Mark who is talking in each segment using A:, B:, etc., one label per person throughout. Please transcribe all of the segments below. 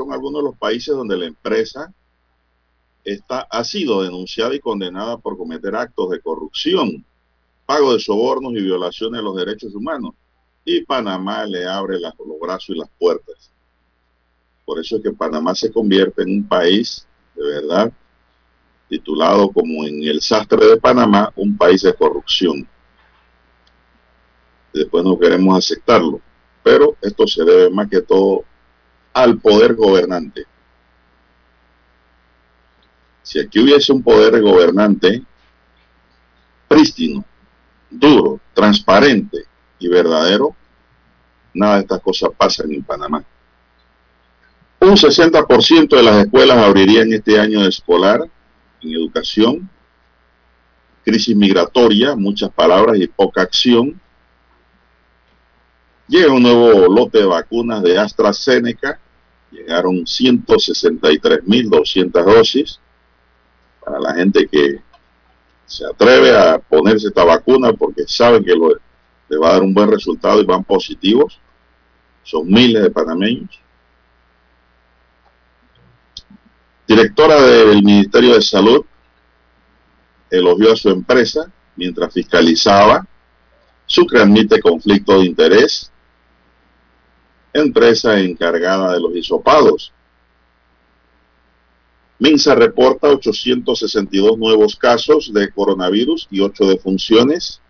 A: Son algunos de los países donde la empresa está, ha sido denunciada y condenada por cometer actos de corrupción, pago de sobornos y violaciones de los derechos humanos. Y Panamá le abre las, los brazos y las puertas. Por eso es que Panamá se convierte en un país, de verdad, titulado como en el sastre de Panamá, un país de corrupción. Después no queremos aceptarlo, pero esto se debe más que todo al poder gobernante. Si aquí hubiese un poder gobernante prístino, duro, transparente y verdadero, nada de estas cosas pasan en Panamá. Un 60% de las escuelas abrirían este año escolar en educación. Crisis migratoria, muchas palabras y poca acción. Llega un nuevo lote de vacunas de AstraZeneca. Llegaron 163.200 dosis para la gente que se atreve a ponerse esta vacuna porque saben que le va a dar un buen resultado y van positivos. Son miles de panameños. Directora del Ministerio de Salud elogió a su empresa mientras fiscalizaba. Sucre admite conflicto de interés empresa encargada de los hisopados. Minsa reporta 862 nuevos casos de coronavirus y 8 defunciones.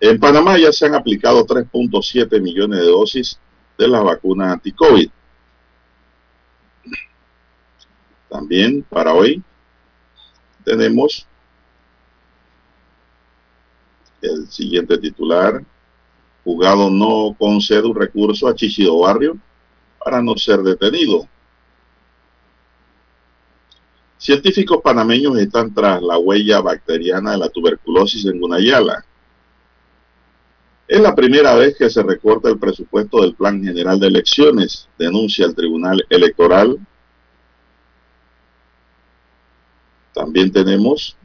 A: En Panamá ya se han aplicado 3.7 millones de dosis de la vacuna anti-COVID. También para hoy tenemos el siguiente titular. Juzgado no concede un recurso a Chichido Barrio para no ser detenido. Científicos panameños están tras la huella bacteriana de la tuberculosis en Gunayala. Es la primera vez que se recorta el presupuesto del Plan General de Elecciones, denuncia el Tribunal Electoral. También tenemos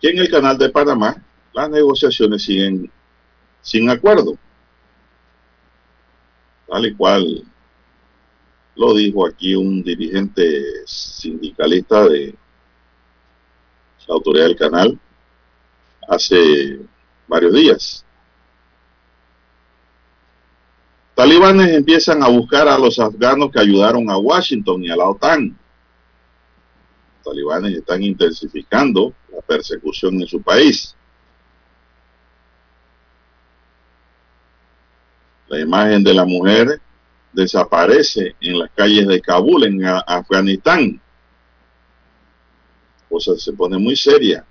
A: que en el canal de Panamá las negociaciones siguen sin acuerdo. Tal y cual lo dijo aquí un dirigente sindicalista de la autoridad del canal hace varios días. Talibanes empiezan a buscar a los afganos que ayudaron a Washington y a la OTAN. talibanes están intensificando la persecución en su país. La imagen de la mujer desaparece en las calles de Kabul, en Afganistán. Cosa se pone muy seria.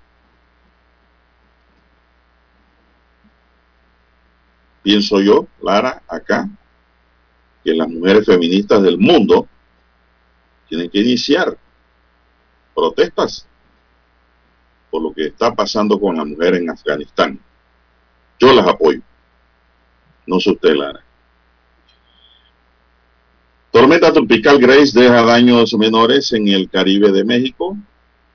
A: Pienso yo, Lara, acá, que las mujeres feministas del mundo tienen que iniciar protestas por lo que está pasando con la mujer en Afganistán. Yo las apoyo. No sé Lara. Tormenta tropical Grace deja daños menores en el Caribe de México.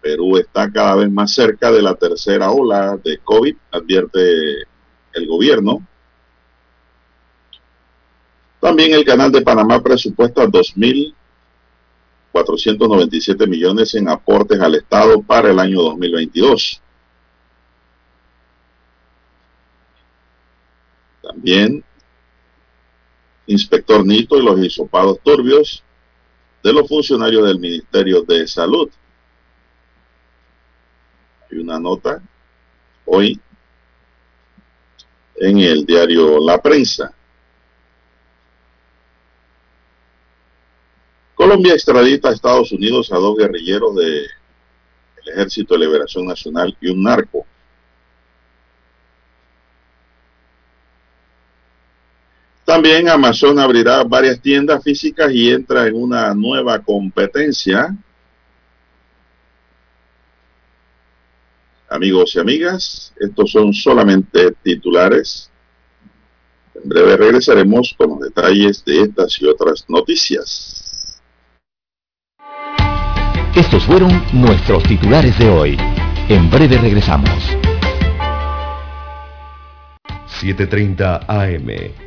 A: Perú está cada vez más cerca de la tercera ola de COVID, advierte el gobierno. También el canal de Panamá presupuesta 2.497 millones en aportes al Estado para el año 2022. También inspector Nito y los hisopados turbios de los funcionarios del Ministerio de Salud. Hay una nota hoy en el diario La Prensa. Colombia extradita a Estados Unidos a dos guerrilleros del Ejército de Liberación Nacional y un narco. También Amazon abrirá varias tiendas físicas y entra en una nueva competencia. Amigos y amigas, estos son solamente titulares. En breve regresaremos con los detalles de estas y otras noticias.
B: Estos fueron nuestros titulares de hoy. En breve regresamos.
C: 7.30 AM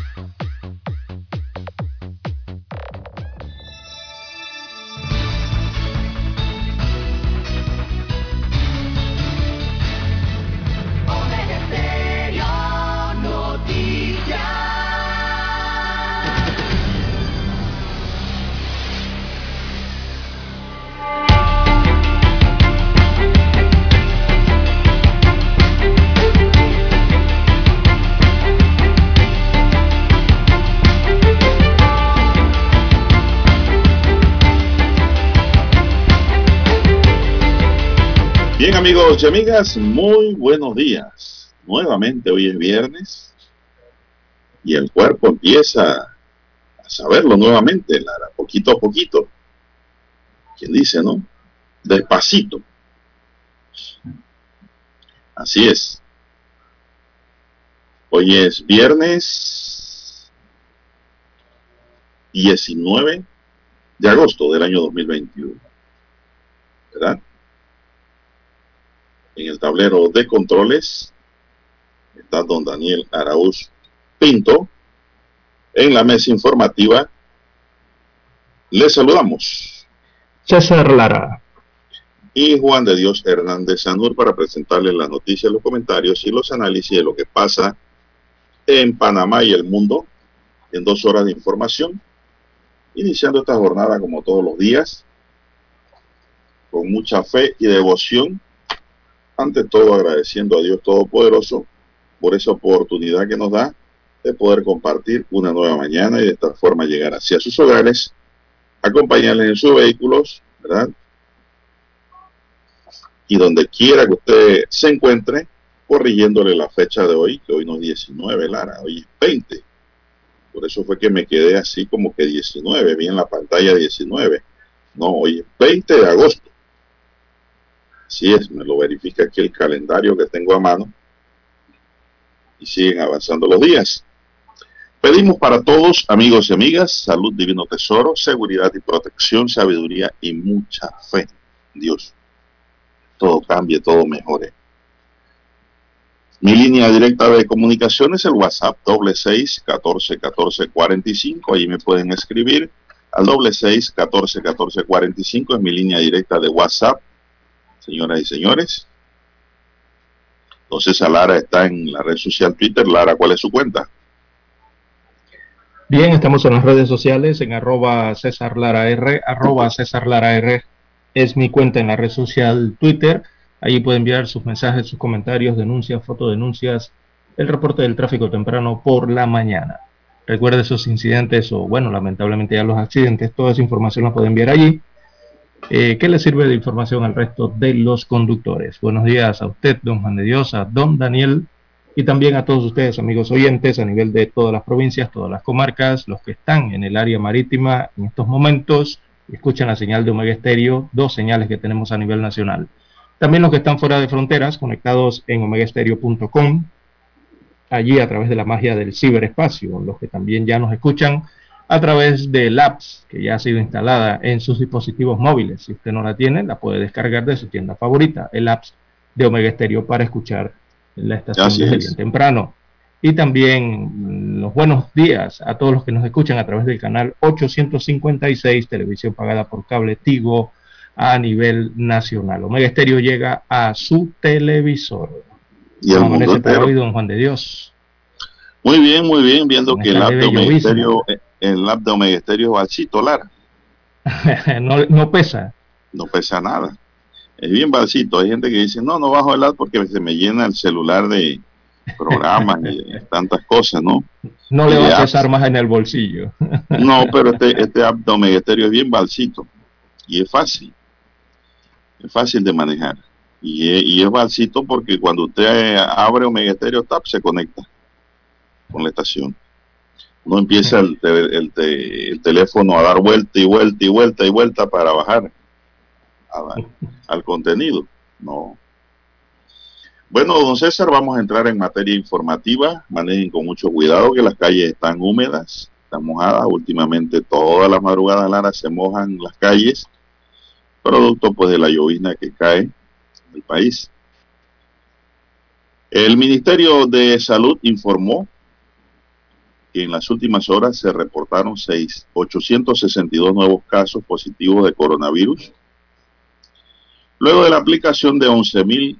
A: Bien amigos y amigas, muy buenos días. Nuevamente hoy es viernes y el cuerpo empieza a saberlo nuevamente, Lara, poquito a poquito. ¿Quién dice, no? Despacito. Así es. Hoy es viernes 19 de agosto del año 2021. ¿Verdad? En el tablero de controles está don Daniel Araúz Pinto. En la mesa informativa le saludamos.
D: César Lara.
A: Y Juan de Dios Hernández Sanur para presentarles las noticias, los comentarios y los análisis de lo que pasa en Panamá y el mundo en dos horas de información. Iniciando esta jornada como todos los días, con mucha fe y devoción ante todo agradeciendo a Dios Todopoderoso por esa oportunidad que nos da de poder compartir una nueva mañana y de esta forma llegar hacia sus hogares, acompañarles en sus vehículos, ¿verdad? Y donde quiera que usted se encuentre, corrigiéndole la fecha de hoy, que hoy no es 19, Lara, hoy es 20. Por eso fue que me quedé así como que 19, vi en la pantalla 19. No, hoy es 20 de agosto. Así es, me lo verifica aquí el calendario que tengo a mano. Y siguen avanzando los días. Pedimos para todos, amigos y amigas, salud, divino tesoro, seguridad y protección, sabiduría y mucha fe. Dios, todo cambie, todo mejore. Mi línea directa de comunicación es el WhatsApp doble seis catorce catorce cuarenta y cinco. Ahí me pueden escribir al doble seis catorce catorce cuarenta y cinco. Es mi línea directa de WhatsApp señoras y señores. Entonces, Lara está en la red social Twitter. Lara, ¿cuál es su cuenta?
D: Bien, estamos en las redes sociales, en arroba César Lara R, arroba César Lara R es mi cuenta en la red social Twitter. Allí puede enviar sus mensajes, sus comentarios, denuncias, fotodenuncias, el reporte del tráfico temprano por la mañana. Recuerde esos incidentes o, bueno, lamentablemente ya los accidentes, toda esa información la puede enviar allí eh, ¿Qué le sirve de información al resto de los conductores? Buenos días a usted, don Juan de Dios, a don Daniel y también a todos ustedes, amigos oyentes, a nivel de todas las provincias, todas las comarcas, los que están en el área marítima en estos momentos, escuchan la señal de Omega Estéreo, dos señales que tenemos a nivel nacional. También los que están fuera de fronteras, conectados en omegaestereo.com, allí a través de la magia del ciberespacio, los que también ya nos escuchan a través del apps que ya ha sido instalada en sus dispositivos móviles. Si usted no la tiene, la puede descargar de su tienda favorita, el apps de Omega Stereo para escuchar la estación de bien temprano. y también los buenos días a todos los que nos escuchan a través del canal 856, televisión pagada por cable Tigo a nivel nacional. Omega Estéreo llega a su televisor.
A: Y el mundo
D: hoy, don Juan de Dios.
A: Muy bien, muy bien, viendo que el app, de Omega Estéreo, el app de Omega Estéreo es balsito, Lara.
D: no, no pesa.
A: No pesa nada. Es bien balsito. Hay gente que dice, no, no bajo el app porque se me llena el celular de, programas y tantas cosas, ¿no?
D: No le va a pesar más en el bolsillo.
A: No, pero este, este Omega es bien balsito y es fácil. Es fácil de manejar. Y es, y es porque cuando usted abre Stereo Tap se conecta con la estación. No empieza el, el, el, teléfono a dar vuelta y vuelta y vuelta y vuelta para bajar al contenido. No, bueno, don César, vamos a entrar en materia informativa. Manejen con mucho cuidado que las calles están húmedas, están mojadas. Últimamente todas las madrugadas Lara se mojan las calles, producto pues de la llovizna que cae en el país. El Ministerio de Salud informó en las últimas horas se reportaron 6, 862 nuevos casos positivos de coronavirus. Luego de la aplicación de 11.000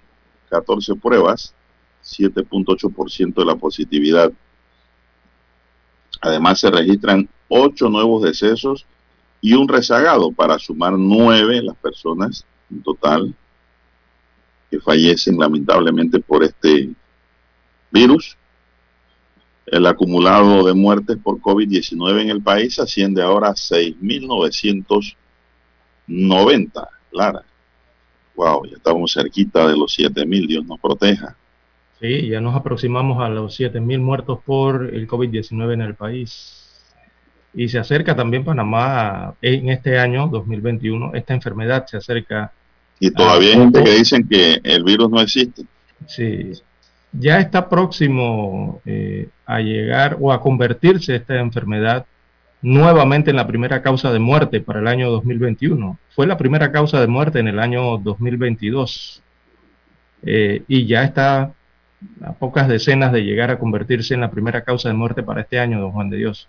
A: 14 pruebas, 7.8% de la positividad. Además se registran 8 nuevos decesos y un rezagado para sumar 9 las personas en total que fallecen lamentablemente por este virus. El acumulado de muertes por COVID-19 en el país asciende ahora a 6.990. Lara. Wow, ya estamos cerquita de los 7.000, Dios nos proteja.
D: Sí, ya nos aproximamos a los 7.000 muertos por el COVID-19 en el país. Y se acerca también Panamá en este año 2021, esta enfermedad se acerca.
A: Y todavía hay gente que dicen que el virus no existe.
D: Sí, ya está próximo eh, a llegar o a convertirse esta enfermedad nuevamente en la primera causa de muerte para el año 2021. Fue la primera causa de muerte en el año 2022 eh, y ya está a pocas decenas de llegar a convertirse en la primera causa de muerte para este año, don Juan de Dios.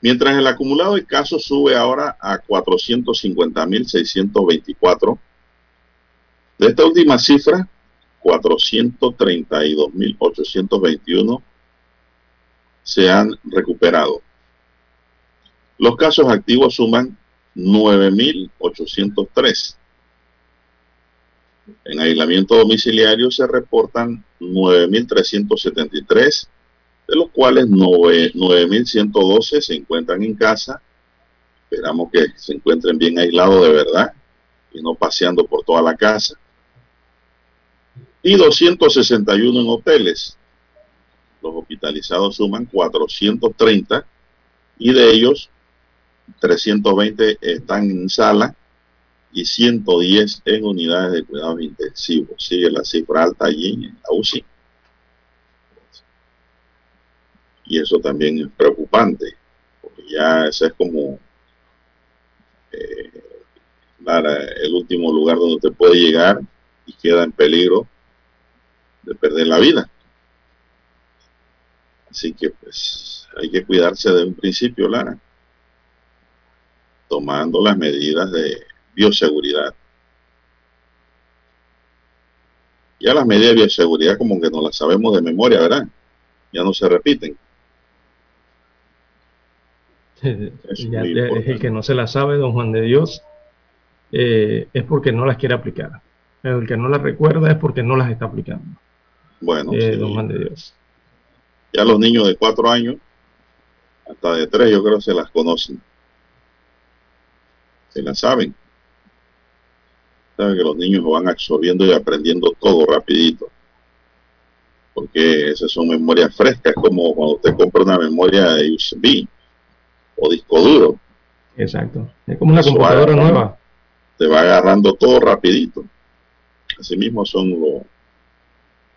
A: Mientras el acumulado de casos sube ahora a 450.624, de esta última cifra, 432.821 se han recuperado. Los casos activos suman 9.803. En aislamiento domiciliario se reportan 9.373, de los cuales 9.112 se encuentran en casa. Esperamos que se encuentren bien aislados de verdad y no paseando por toda la casa. Y 261 en hoteles. Los hospitalizados suman 430 y de ellos 320 están en sala y 110 en unidades de cuidados intensivos. Sigue la cifra alta allí en la UCI. Y eso también es preocupante, porque ya ese es como eh, el último lugar donde usted puede llegar y queda en peligro de perder la vida. Así que pues hay que cuidarse de un principio, Lara tomando las medidas de bioseguridad. Ya las medidas de bioseguridad como que no las sabemos de memoria, ¿verdad? Ya no se repiten.
D: Es, el que no se las sabe, don Juan de Dios, eh, es porque no las quiere aplicar. El que no las recuerda es porque no las está aplicando.
A: Bueno, eh, don Juan de Dios. Ya los niños de cuatro años, hasta de tres, yo creo que se las conocen se la saben. Saben que los niños van absorbiendo y aprendiendo todo rapidito. Porque esas son memorias frescas, como cuando usted compra una memoria de USB o disco duro.
D: Exacto. Es como una computadora nueva.
A: Te va agarrando todo rapidito. Así mismo son los,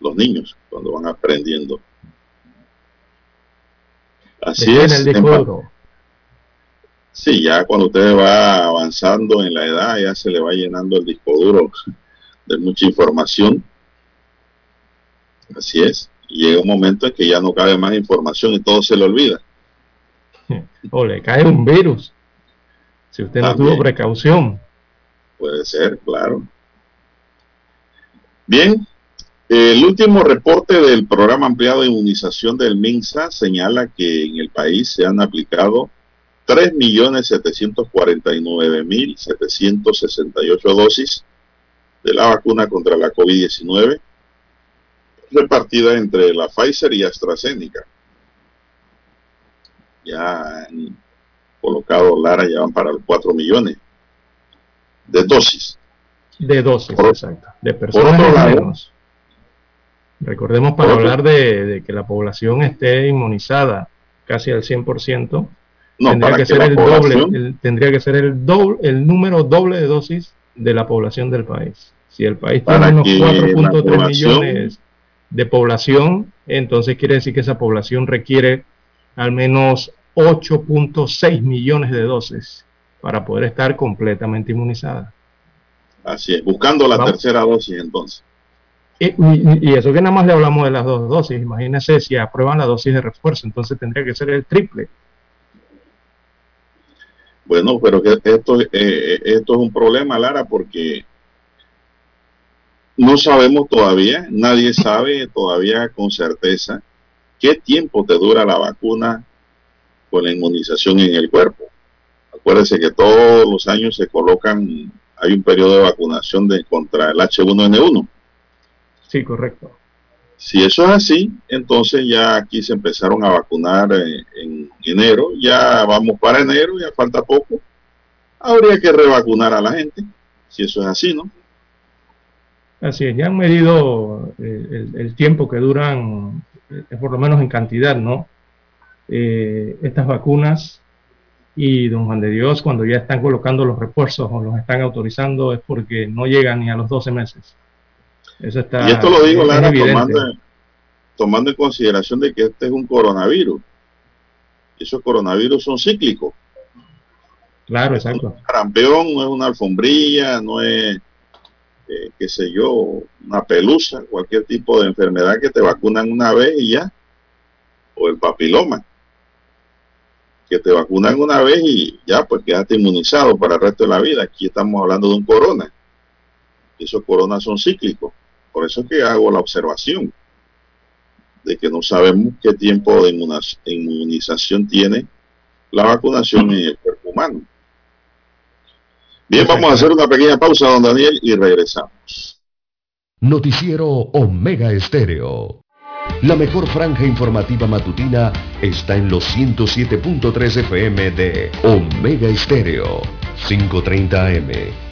A: los niños cuando van aprendiendo. Así es. El Sí, ya cuando usted va avanzando en la edad, ya se le va llenando el disco duro de mucha información. Así es. Y llega un momento en que ya no cabe más información y todo se le olvida.
D: O le cae un virus. Si usted no tuvo precaución.
A: Puede ser, claro. Bien, el último reporte del programa ampliado de inmunización del MINSA señala que en el país se han aplicado 3.749.768 dosis de la vacuna contra la COVID-19 repartida entre la Pfizer y AstraZeneca. Ya han colocado Lara, ya van para los 4 millones de dosis.
D: De dosis, exacto. De personas Recordemos para hablar de, que la población esté inmunizada casi al 100%, tendría que, ser el doble, tendría que ser el doble, el número doble de dosis de la población del país. Si el país tiene unos 4.3 millones de población, entonces quiere decir que esa población requiere al menos 8.6 millones de dosis para poder estar completamente inmunizada.
A: Así es, buscando la tercera dosis entonces.
D: Y, eso que nada más le hablamos de las dos dosis. Imagínense si aprueban la dosis de refuerzo, entonces tendría que ser el triple.
A: Bueno, pero esto, eh, esto es un problema, Lara, porque no sabemos todavía, nadie sabe todavía con certeza qué tiempo te dura la vacuna con la inmunización en el cuerpo. Acuérdense que todos los años se colocan, hay un periodo de vacunación de, contra el H1N1
D: Sí, correcto.
A: Si eso es así, entonces ya aquí se empezaron a vacunar eh, en, enero, ya vamos para enero, ya falta poco. Habría que revacunar a la gente, si eso es así, ¿no?
D: Así es, ya han medido eh, el, tiempo que duran, eh, por lo menos en cantidad, ¿no? estas vacunas y don Juan de Dios, cuando ya están colocando los refuerzos o los están autorizando, es porque no llegan ni a los 12 meses
A: y esto lo digo, Lara, tomando, en consideración de que este es un coronavirus. Esos coronavirus son cíclicos.
D: Claro, exacto.
A: Un campeón no es una alfombrilla, no es, eh, qué sé yo, una pelusa, cualquier tipo de enfermedad que te vacunan una vez y ya. O el papiloma, que te vacunan una vez y ya, pues quedaste inmunizado para el resto de la vida. Aquí estamos hablando de un corona. Esos coronas son cíclicos. Por eso es que hago la observación de que no sabemos qué tiempo de inmunización tiene la vacunación en el cuerpo humano. Bien, vamos a hacer una pequeña pausa, don Daniel, y regresamos.
C: Noticiero Omega Estéreo. La mejor franja informativa matutina está en los 107.3 FM de Omega Estéreo, 530 AM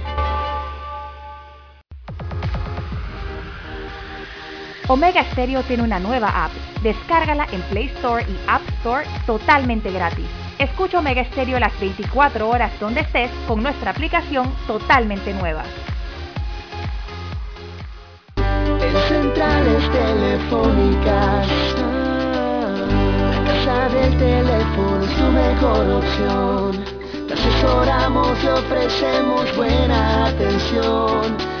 E: Omega Stereo tiene una nueva app. Descárgala en Play Store y App Store totalmente gratis. Escucha Omega Stereo las 24 horas donde estés con nuestra aplicación totalmente nueva.
F: En centrales telefónicas, la casa del teléfono es tu mejor opción. Te asesoramos y ofrecemos buena atención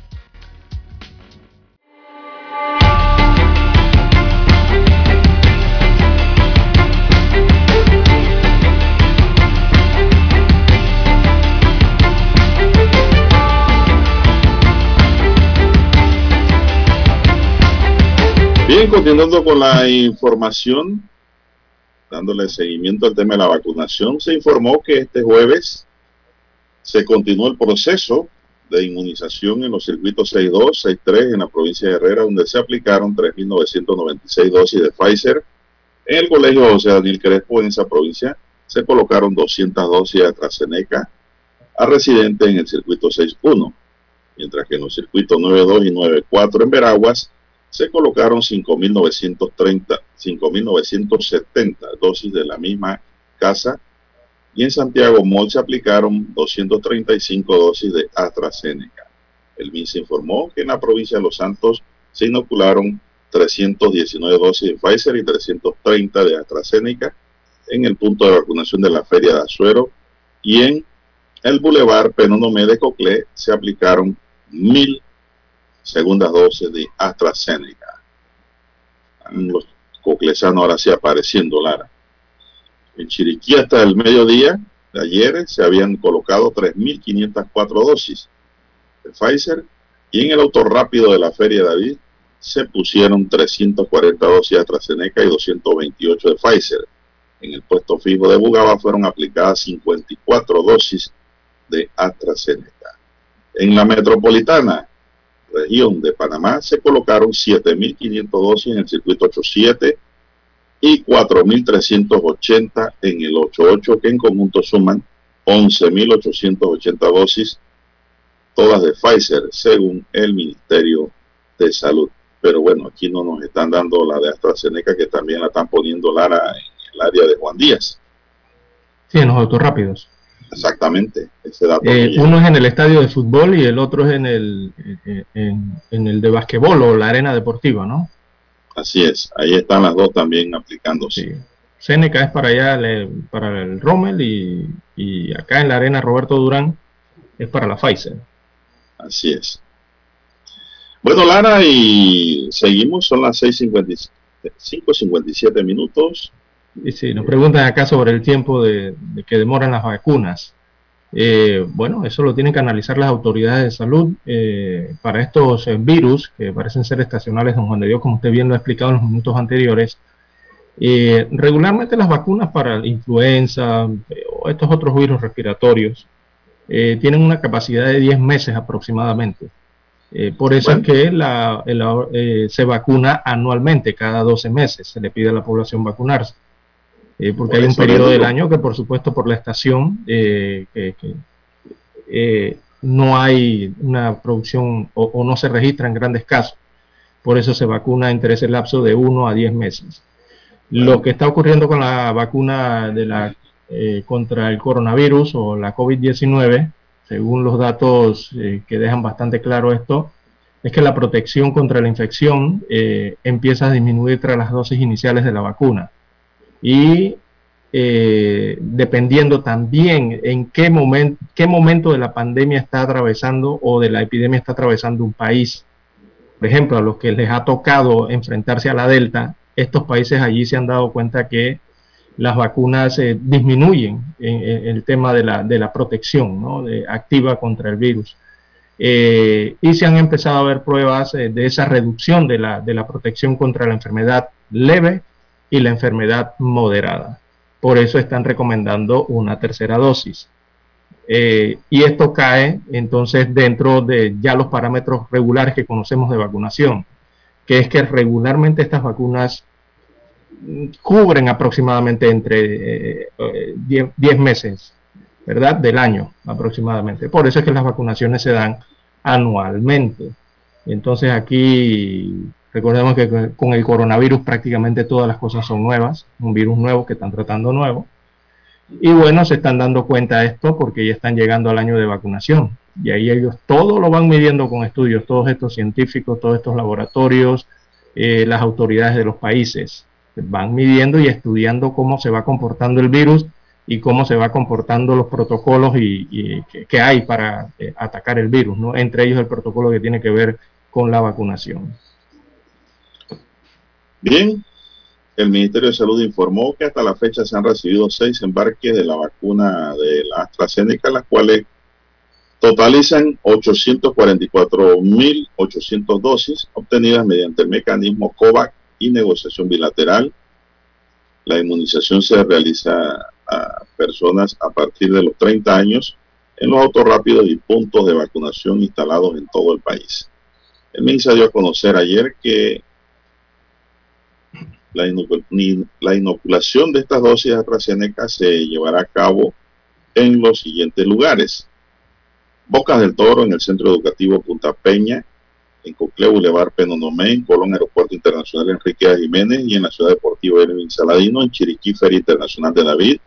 A: Bien, continuando con la información, dándole seguimiento al tema de la vacunación, se informó que este jueves se continuó el proceso de inmunización en los circuitos 6.2, 6.3 en la provincia de Herrera, donde se aplicaron 3.996 dosis de Pfizer. En el colegio José Daniel Crespo, en esa provincia, se colocaron 200 dosis de AstraZeneca a residentes en el circuito 6.1, mientras que en los circuitos 9.2 y 9.4 en Veraguas se colocaron 5.930, 5.970 dosis de la misma casa y en Santiago Mall se aplicaron 235 dosis de AstraZeneca. El MINSA informó que en la provincia de Los Santos se inocularon 319 dosis de Pfizer y 330 de AstraZeneca en el punto de vacunación de la Feria de Azuero y en el Boulevard Penonomé de Coclé se aplicaron 1.000 segunda dosis de AstraZeneca. Los coclesanos ahora sí apareciendo, Lara. En Chiriquí hasta el mediodía de ayer se habían colocado 3.504 dosis de Pfizer y en el auto rápido de la Feria David se pusieron 340 dosis de AstraZeneca y 228 de Pfizer. En el puesto fijo de Bugaba fueron aplicadas 54 dosis de AstraZeneca. En la metropolitana, región de Panamá, se colocaron 7.500 dosis en el circuito 87 y 4.380 en el 88, que en conjunto suman 11.880 dosis, todas de Pfizer, según el Ministerio de Salud. Pero bueno, aquí no nos están dando la de AstraZeneca, que también la están poniendo Lara en el área de Juan Díaz.
D: Sí, en los autos rápidos.
A: Exactamente, ese
D: dato. Eh, uno es en el estadio de fútbol y el otro es en el, en, en el de basquetbol o la arena deportiva, ¿no?
A: Así es, ahí están las dos también aplicándose.
D: Sí. Seneca es para allá, para el Rommel y, acá en la arena Roberto Durán es para la Pfizer.
A: Así es. Bueno, Lara, y seguimos, son las 6.57 minutos.
D: Y sí, nos preguntan acá sobre el tiempo de que demoran las vacunas. Eh, bueno, eso lo tienen que analizar las autoridades de salud eh, para estos eh, virus que parecen ser estacionales, don Juan de Dios, como usted bien lo ha explicado en los minutos anteriores. regularmente las vacunas para la influenza o estos otros virus respiratorios tienen una capacidad de 10 meses aproximadamente. por eso es que se vacuna anualmente, cada 12 meses, se le pide a la población vacunarse. Eh, porque hay un periodo del año que por supuesto por la estación eh, eh, no hay una producción o, no se registra en grandes casos. Por eso se vacuna entre ese lapso de 1 a 10 meses. Lo que está ocurriendo con la vacuna de la, contra el coronavirus o la COVID-19, según los datos que dejan bastante claro esto, es que la protección contra la infección empieza a disminuir tras las dosis iniciales de la vacuna y eh, dependiendo también en qué, momento qué momento de la pandemia está atravesando o de la epidemia está atravesando un país. Por ejemplo, a los que les ha tocado enfrentarse a la Delta, estos países allí se han dado cuenta que las vacunas eh, disminuyen en, el tema de la, de la protección ¿no? activa contra el virus. Eh, y se han empezado a ver pruebas de esa reducción de la, de la protección contra la enfermedad leve y la enfermedad moderada. Por eso están recomendando una tercera dosis. Eh, y esto cae entonces dentro de ya los parámetros regulares que conocemos de vacunación, que es que regularmente estas vacunas cubren aproximadamente entre 10 eh, meses, ¿verdad? Del año aproximadamente. Por eso es que las vacunaciones se dan anualmente. Entonces aquí Recordemos que con el coronavirus prácticamente todas las cosas son nuevas, un virus nuevo que están tratando nuevo. Y bueno, se están dando cuenta de esto porque ya están llegando al año de vacunación. Y ahí ellos todo lo van midiendo con estudios, todos estos científicos, todos estos laboratorios, eh, las autoridades de los países. Van midiendo y estudiando cómo se va comportando el virus y cómo se va comportando los protocolos y, que, hay para eh, atacar el virus, ¿no? entre ellos el protocolo que tiene que ver con la vacunación.
A: Bien, el Ministerio de Salud informó que hasta la fecha se han recibido seis embarques de la vacuna de la AstraZeneca, las cuales totalizan 844.800 dosis obtenidas mediante el mecanismo COVAX y negociación bilateral. La inmunización se realiza a personas a partir de los 30 años en los autos rápidos y puntos de vacunación instalados en todo el país. El MINSA dio a conocer ayer que la, inoculación de estas dosis de AstraZeneca se llevará a cabo en los siguientes lugares. Bocas del Toro en el Centro Educativo Punta Peña, en Cocle Boulevard Penonomé, en Colón Aeropuerto Internacional Enrique. Jiménez y en la Ciudad Deportiva Erwin Saladino, en Chiriquí Feria Internacional de David,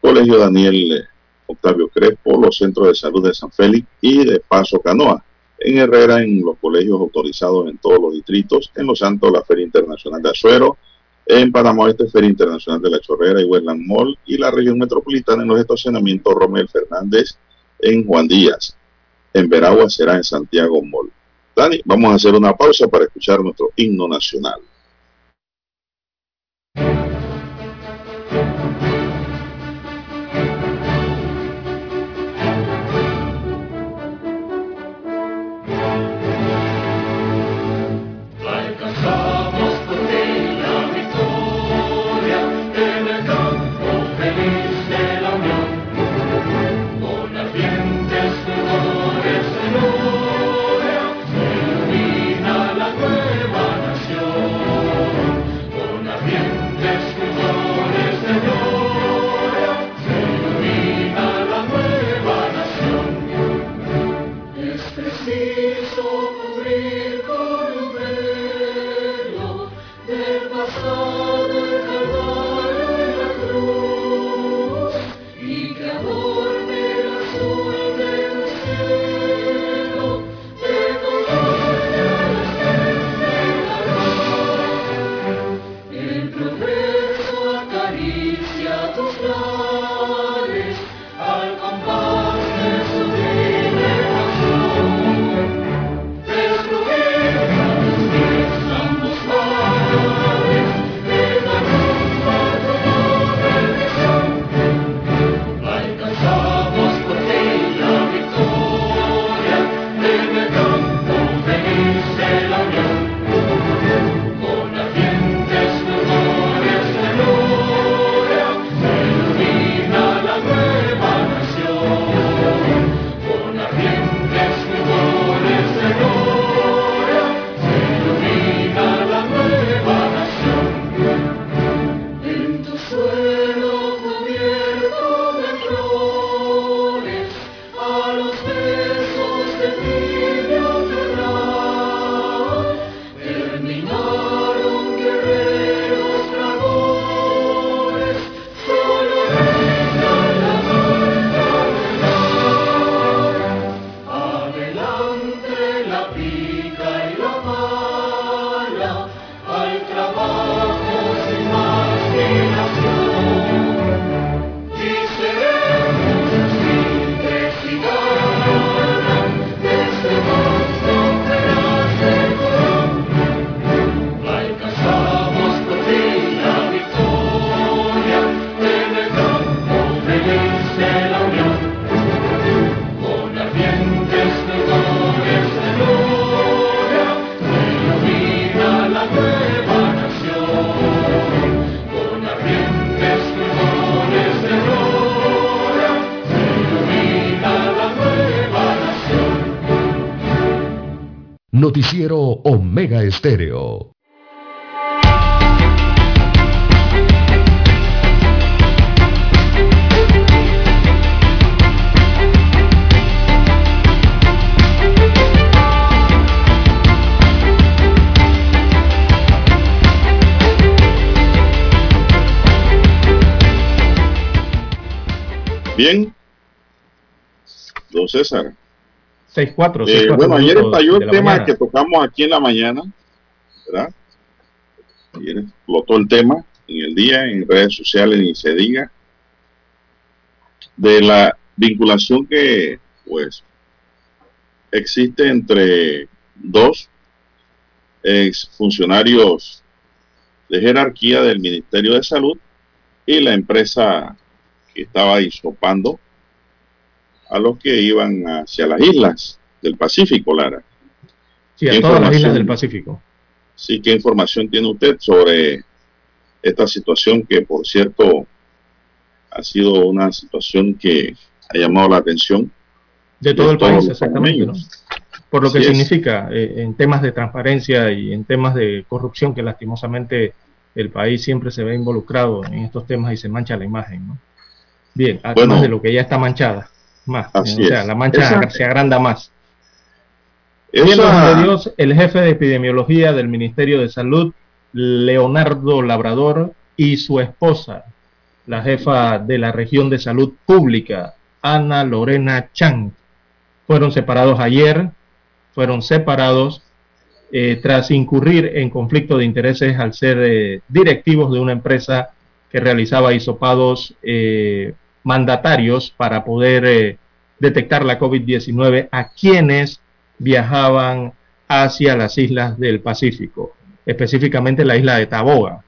A: Colegio Daniel Octavio Crespo, los centros de salud de San Félix y de Paso Canoa. En Herrera, en los colegios autorizados en todos los distritos. En Los Santos, la Feria Internacional de Azuero. En Panamá este Feria Internacional de la Chorrera y Westland Mall. Y la región metropolitana en los estacionamientos Romel Fernández en Juan Díaz. En Veragua será en Santiago Mall. Dani, vamos a hacer una pausa para escuchar nuestro himno nacional.
C: Noticiero Omega Estéreo.
A: Bien, don César.
D: 6-4.
A: Eh, bueno, ayer estalló el tema que tocamos aquí en la mañana, ¿verdad? Ayer explotó el tema en el día, en redes sociales, ni se diga, de la vinculación que, pues, existe entre dos ex funcionarios de jerarquía del Ministerio de Salud y la empresa que estaba hisopando a los que iban hacia las islas del Pacífico, Lara.
D: Sí, a todas las islas del Pacífico.
A: Sí, ¿qué información tiene usted sobre esta situación que, por cierto, ha sido una situación que ha llamado la atención?
D: De todo el país, exactamente. Por lo que significa eh, en temas de transparencia y en temas de corrupción, que lastimosamente el país siempre se ve involucrado en estos temas y se mancha la imagen. ¿no? Bien, además de lo que ya está manchada, más. o sea, la mancha se agranda más. de Dios, el jefe de epidemiología del Ministerio de Salud, Leonardo Labrador, y su esposa, la jefa de la región de salud pública, Ana Lorena Chang, fueron separados ayer, fueron separados eh, tras incurrir en conflicto de intereses al ser eh, directivos de una empresa que realizaba hisopados eh, mandatarios para poder detectar la COVID-19 a quienes viajaban hacia las islas del Pacífico, específicamente la isla de Taboga.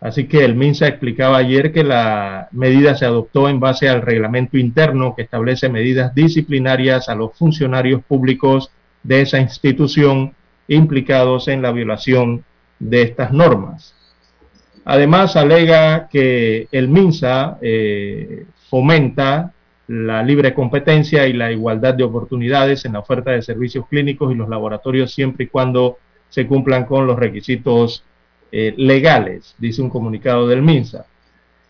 D: Así que el MINSA explicaba ayer que la medida se adoptó en base al reglamento interno que establece medidas disciplinarias a los funcionarios públicos de esa institución implicados en la violación de estas normas. Además, alega que el MINSA eh, fomenta la libre competencia y la igualdad de oportunidades en la oferta de servicios clínicos y los laboratorios siempre y cuando se cumplan con los requisitos eh, legales, dice un comunicado del MINSA.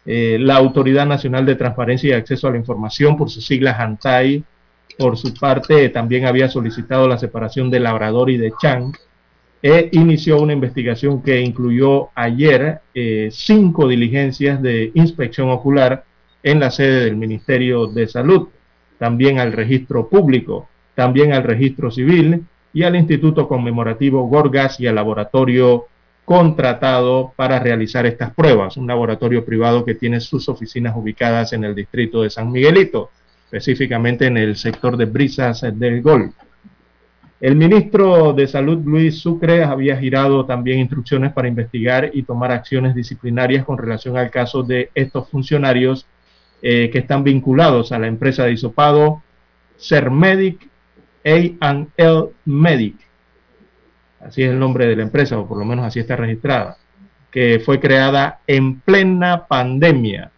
D: Eh, la Autoridad Nacional de Transparencia y Acceso a la Información, por sus siglas ANTAI, por su parte, también había solicitado la separación de Labrador y de Chang e inició una investigación que incluyó ayer eh, cinco diligencias de inspección ocular en la sede del Ministerio de Salud, también al registro público, también al registro civil y al Instituto Conmemorativo Gorgas y al laboratorio contratado para realizar estas pruebas, un laboratorio privado que tiene sus oficinas ubicadas en el distrito de San Miguelito específicamente en el sector de brisas del Golfo. El ministro de Salud, Luis Sucre, había girado también instrucciones para investigar y tomar acciones disciplinarias con relación al caso de estos funcionarios eh, que están vinculados a la empresa de isopado Sermedic A&L Medic. Así es el nombre de la empresa, o por lo menos así está registrada, que fue creada en plena pandemia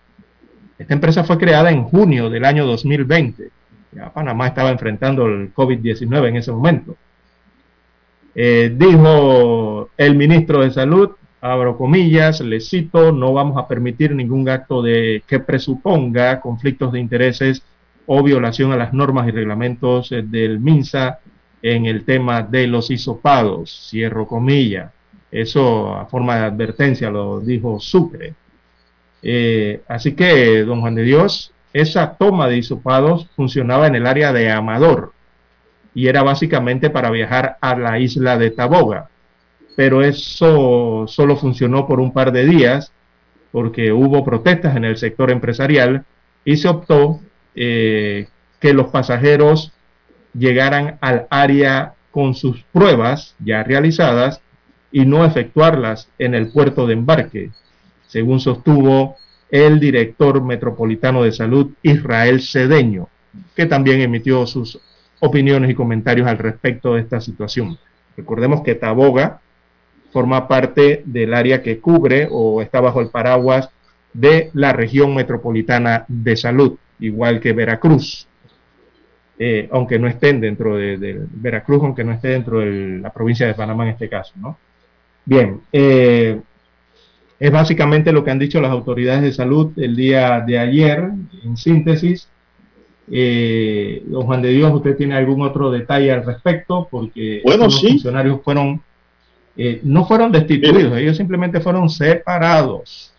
D: esta empresa fue creada en junio del año 2020. Ya Panamá estaba enfrentando el COVID-19 en ese momento. Eh, dijo el ministro de Salud, abro comillas, le cito, no vamos a permitir ningún acto de que presuponga conflictos de intereses o violación a las normas y reglamentos eh, del MINSA en el tema de los hisopados, cierro comillas. Eso a forma de advertencia lo dijo Sucre. Eh, así que, don Juan de Dios, esa toma de hisopados funcionaba en el área de Amador y era básicamente para viajar a la isla de Taboga. Pero eso solo funcionó por un par de días porque hubo protestas en el sector empresarial y se optó eh, que los pasajeros llegaran al área con sus pruebas ya realizadas y no efectuarlas en el puerto de embarque, según sostuvo el director metropolitano de salud Israel Cedeño, que también emitió sus opiniones y comentarios al respecto de esta situación. Recordemos que Taboga forma parte del área que cubre o está bajo el paraguas de la región metropolitana de salud, igual que Veracruz, eh, aunque no estén dentro de, Veracruz, aunque no esté dentro de la provincia de Panamá en este caso, ¿no? Bien, eh, es básicamente lo que han dicho las autoridades de salud el día de ayer, en síntesis. Eh, don Juan de Dios, ¿usted tiene algún otro detalle al respecto? Porque los funcionarios fueron, eh, no fueron destituidos, ellos simplemente fueron separados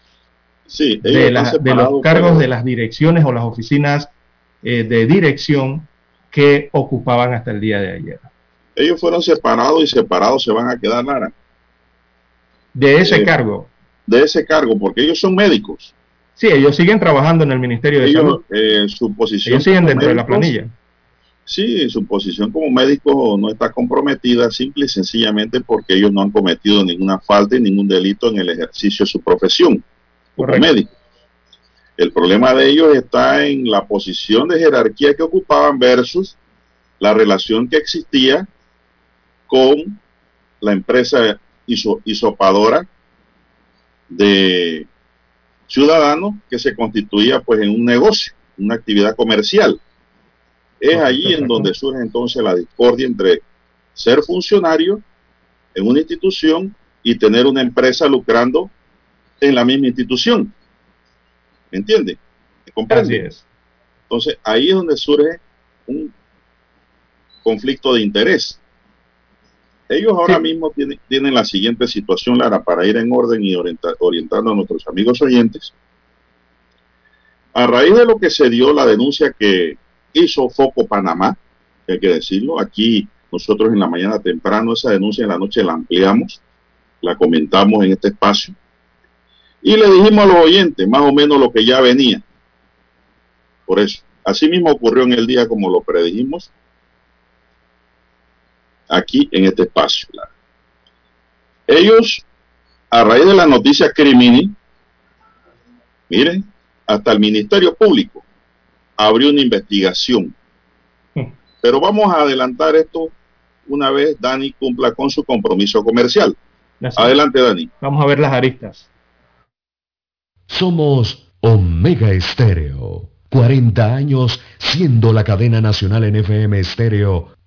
A: sí,
D: de, los cargos de las direcciones o las oficinas eh, de dirección que ocupaban hasta el día de ayer.
A: Ellos fueron separados y separados se van a quedar, Lara.
D: De ese cargo.
A: De ese cargo, porque ellos son médicos.
D: Sí, ellos siguen trabajando en el Ministerio de Salud.
A: Eh, su posición
D: ellos siguen dentro de la planilla.
A: Sí, su posición como médico no está comprometida simple y sencillamente porque ellos no han cometido ninguna falta y ningún delito en el ejercicio de su profesión como médico. El problema de ellos está en la posición de jerarquía que ocupaban versus la relación que existía con la empresa isopadora de ciudadanos que se constituía pues en un negocio, una actividad comercial. Es allí en donde surge entonces la discordia entre ser funcionario en una institución y tener una empresa lucrando en la misma institución. ¿Me entiende?
D: ¿Me es.
A: Entonces ahí es donde surge un conflicto de interés. Ellos ahora mismo tienen, tienen, la siguiente situación, Lara, para ir en orden y orientando a nuestros amigos oyentes. A raíz de lo que se dio la denuncia que hizo Foco Panamá, hay que decirlo, aquí nosotros en la mañana temprano esa denuncia en la noche la ampliamos, la comentamos en este espacio y le dijimos a los oyentes más o menos lo que ya venía. Por eso, así mismo ocurrió en el día como lo predijimos aquí en este espacio. Ellos, a raíz de la noticia Crimini, miren, hasta el Ministerio Público abrió una investigación. Hmm. Pero vamos a adelantar esto una vez Dani cumpla con su compromiso comercial. Adelante, Dani.
D: Vamos a ver las aristas.
C: Somos Omega Estéreo. 40 años siendo la cadena nacional en FM Estéreo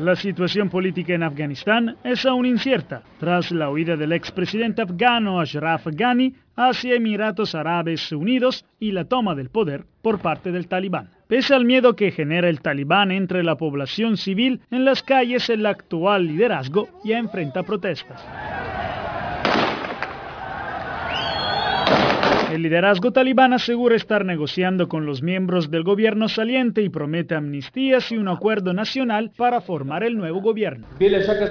G: La situación política en Afganistán es aún incierta, tras la huida del expresidente afgano Ashraf Ghani hacia Emiratos Árabes Unidos y la toma del poder por parte del talibán. Pese al miedo que genera el talibán entre la población civil, en las calles el actual liderazgo ya enfrenta protestas. El liderazgo talibán asegura estar negociando con los miembros del gobierno saliente y promete amnistías y un acuerdo nacional para formar el nuevo gobierno.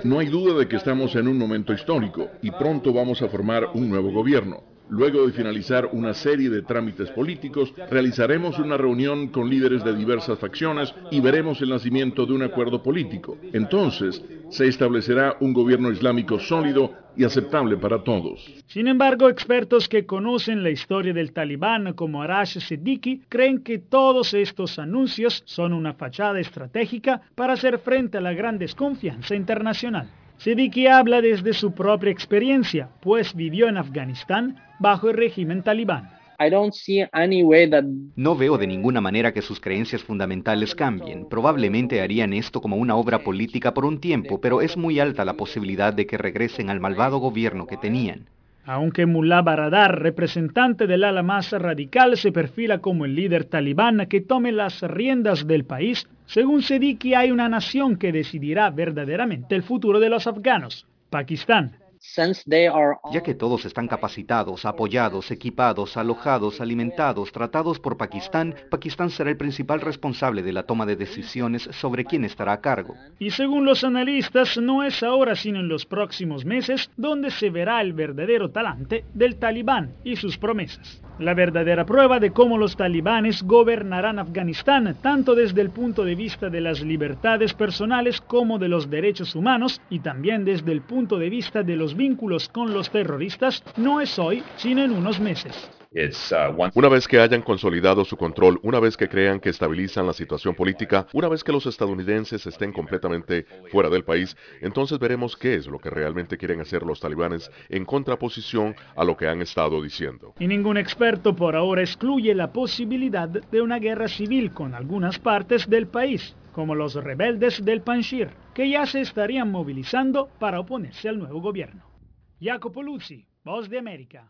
H: No hay duda de que estamos en un momento histórico y pronto vamos a formar un nuevo gobierno. Luego de finalizar una serie de trámites políticos, realizaremos una reunión con líderes de diversas facciones y veremos el nacimiento de un acuerdo político. Entonces, se establecerá un gobierno islámico sólido y aceptable para todos.
G: Sin embargo, expertos que conocen la historia del talibán como Arash Siddiqui creen que todos estos anuncios son una fachada estratégica para hacer frente a la gran desconfianza internacional. Siddiqui habla desde su propia experiencia, pues vivió en Afganistán bajo el régimen talibán.
I: No veo de ninguna manera que sus creencias fundamentales cambien. Probablemente harían esto como una obra política por un tiempo, pero es muy alta la posibilidad de que regresen al malvado gobierno que tenían.
G: Aunque Mullah Baradar, representante del ala más radical, se perfila como el líder talibán que tome las riendas del país, según Sediki hay una nación que decidirá verdaderamente el futuro de los afganos, Pakistán.
I: Ya que todos están capacitados, apoyados, equipados, alojados, alimentados, tratados por Pakistán, Pakistán será el principal responsable de la toma de decisiones sobre quién estará a cargo.
G: Y según los analistas, no es ahora sino en los próximos meses donde se verá el verdadero talante del talibán y sus promesas. La verdadera prueba de cómo los talibanes gobernarán Afganistán, tanto desde el punto de vista de las libertades personales como de los derechos humanos y también desde el punto de vista de los vínculos con los terroristas, no es hoy, sino en unos meses.
J: Uh, una vez que hayan consolidado su control, una vez que crean que estabilizan la situación política, una vez que los estadounidenses estén completamente fuera del país, entonces veremos qué es lo que realmente quieren hacer los talibanes en contraposición a lo que han estado diciendo.
G: Y ningún experto por ahora excluye la posibilidad de una guerra civil con algunas partes del país, como los rebeldes del Panjshir, que ya se estarían movilizando para oponerse al nuevo gobierno. Jacopo Luzzi, Voz de América.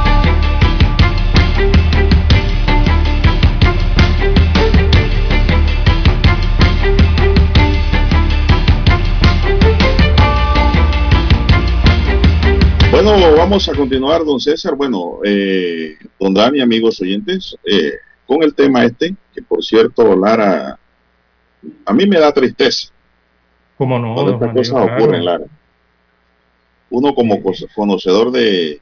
A: Bueno, vamos a continuar, don César. Bueno, eh, don Dani, amigos oyentes, eh, con el tema este, que por cierto, Lara, a mí me da tristeza.
D: ¿Cómo no?
A: Cuando estas cosas ocurren, Lara. Uno como conocedor de,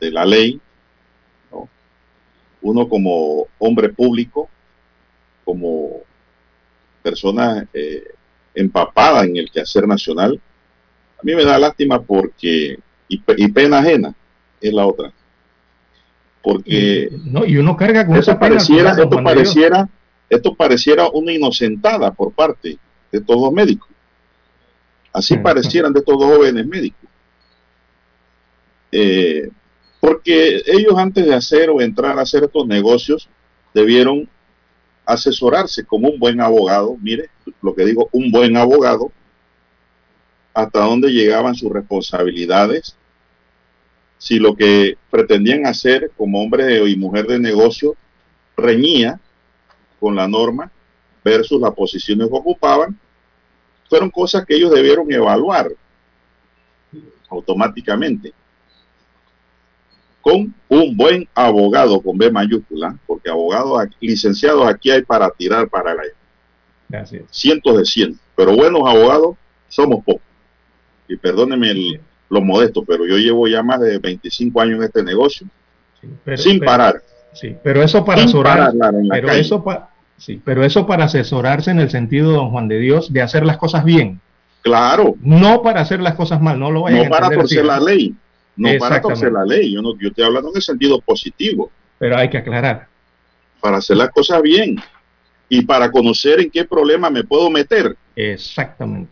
A: de la ley, ¿no? uno como hombre público, como persona eh, empapada en el quehacer nacional, a mí me da lástima porque y, pena ajena es la otra. Porque
D: no, y uno carga con
A: esto esa pareciera, esto pareciera, esto pareciera una inocentada por parte de todos los médicos. Así parecieran de todos los jóvenes médicos. Eh, porque ellos antes de hacer o entrar a hacer estos negocios debieron asesorarse como un buen abogado, mire lo que digo, un buen abogado, hasta dónde llegaban sus responsabilidades, si lo que pretendían hacer como hombre y mujer de negocio reñía con la norma versus las posiciones que ocupaban, fueron cosas que ellos debieron evaluar automáticamente con un buen abogado con B mayúscula, porque abogados licenciados aquí hay para tirar para el aire. Cientos de cientos, pero buenos abogados somos pocos y perdóneme lo modesto, pero yo llevo ya más de 25 años en este negocio, sin parar.
D: Sí, pero eso para asesorar, pero eso sí, pero eso para asesorarse en el sentido, don Juan de Dios, de hacer las cosas bien.
A: Claro.
D: No para hacer las cosas mal, no lo vayan
A: No para torcer la ley, no para torcer la ley, yo, no, yo estoy hablando en el sentido positivo.
D: Pero hay que aclarar.
A: Para hacer las cosas bien y para conocer en qué problema me puedo meter.
D: Exactamente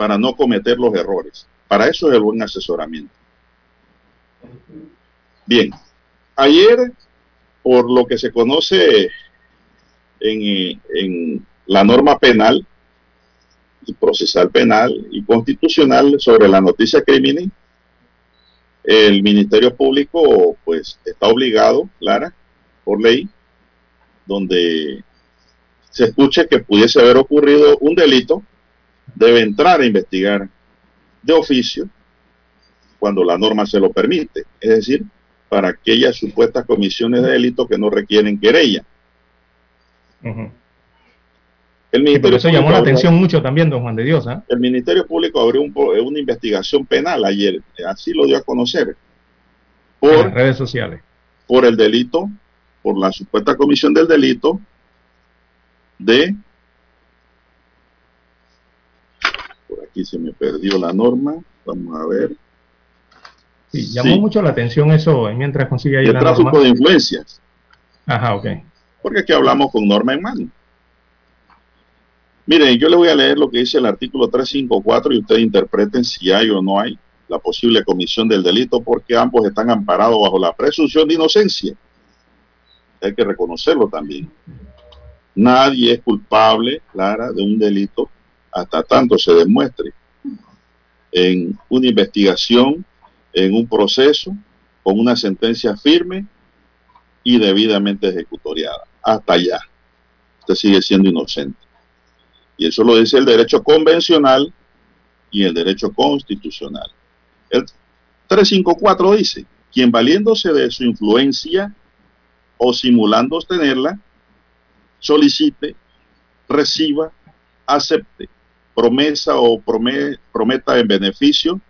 A: para no cometer los errores. Para eso es el buen asesoramiento. Bien, ayer, por lo que se conoce en, en la norma penal y procesal penal y constitucional sobre la noticia criminal, el Ministerio Público pues está obligado, Clara, por ley, donde se escuche que pudiese haber ocurrido un delito debe entrar a investigar de oficio cuando la norma se lo permite, es decir, para aquellas supuestas comisiones de delito que no requieren querella.
D: El Ministerio eso llamó la atención mucho también, don Juan de Dios. ¿ah?
A: El Ministerio Público abrió una investigación penal ayer, así lo dio a conocer,
D: por redes sociales.
A: Por el delito, por la supuesta comisión del delito de aquí se me perdió la norma. Vamos a ver.
D: Sí, llamó mucho la atención eso mientras consigue ahí
A: el tráfico de influencias.
D: Ajá, ok.
A: Porque aquí hablamos con norma en mano. Miren, yo le voy a leer lo que dice el artículo 354 y ustedes interpreten si hay o no hay la posible comisión del delito porque ambos están amparados bajo la presunción de inocencia. Hay que reconocerlo también. Nadie es culpable, Clara, de un delito hasta tanto se demuestre en una investigación, en un proceso, con una sentencia firme y debidamente ejecutoriada. Hasta allá. Usted sigue siendo inocente. Y eso lo dice el derecho convencional y el derecho constitucional. El 354 dice, quien valiéndose de su influencia o simulando tenerla, solicite, reciba, acepte promesa o prometa en beneficio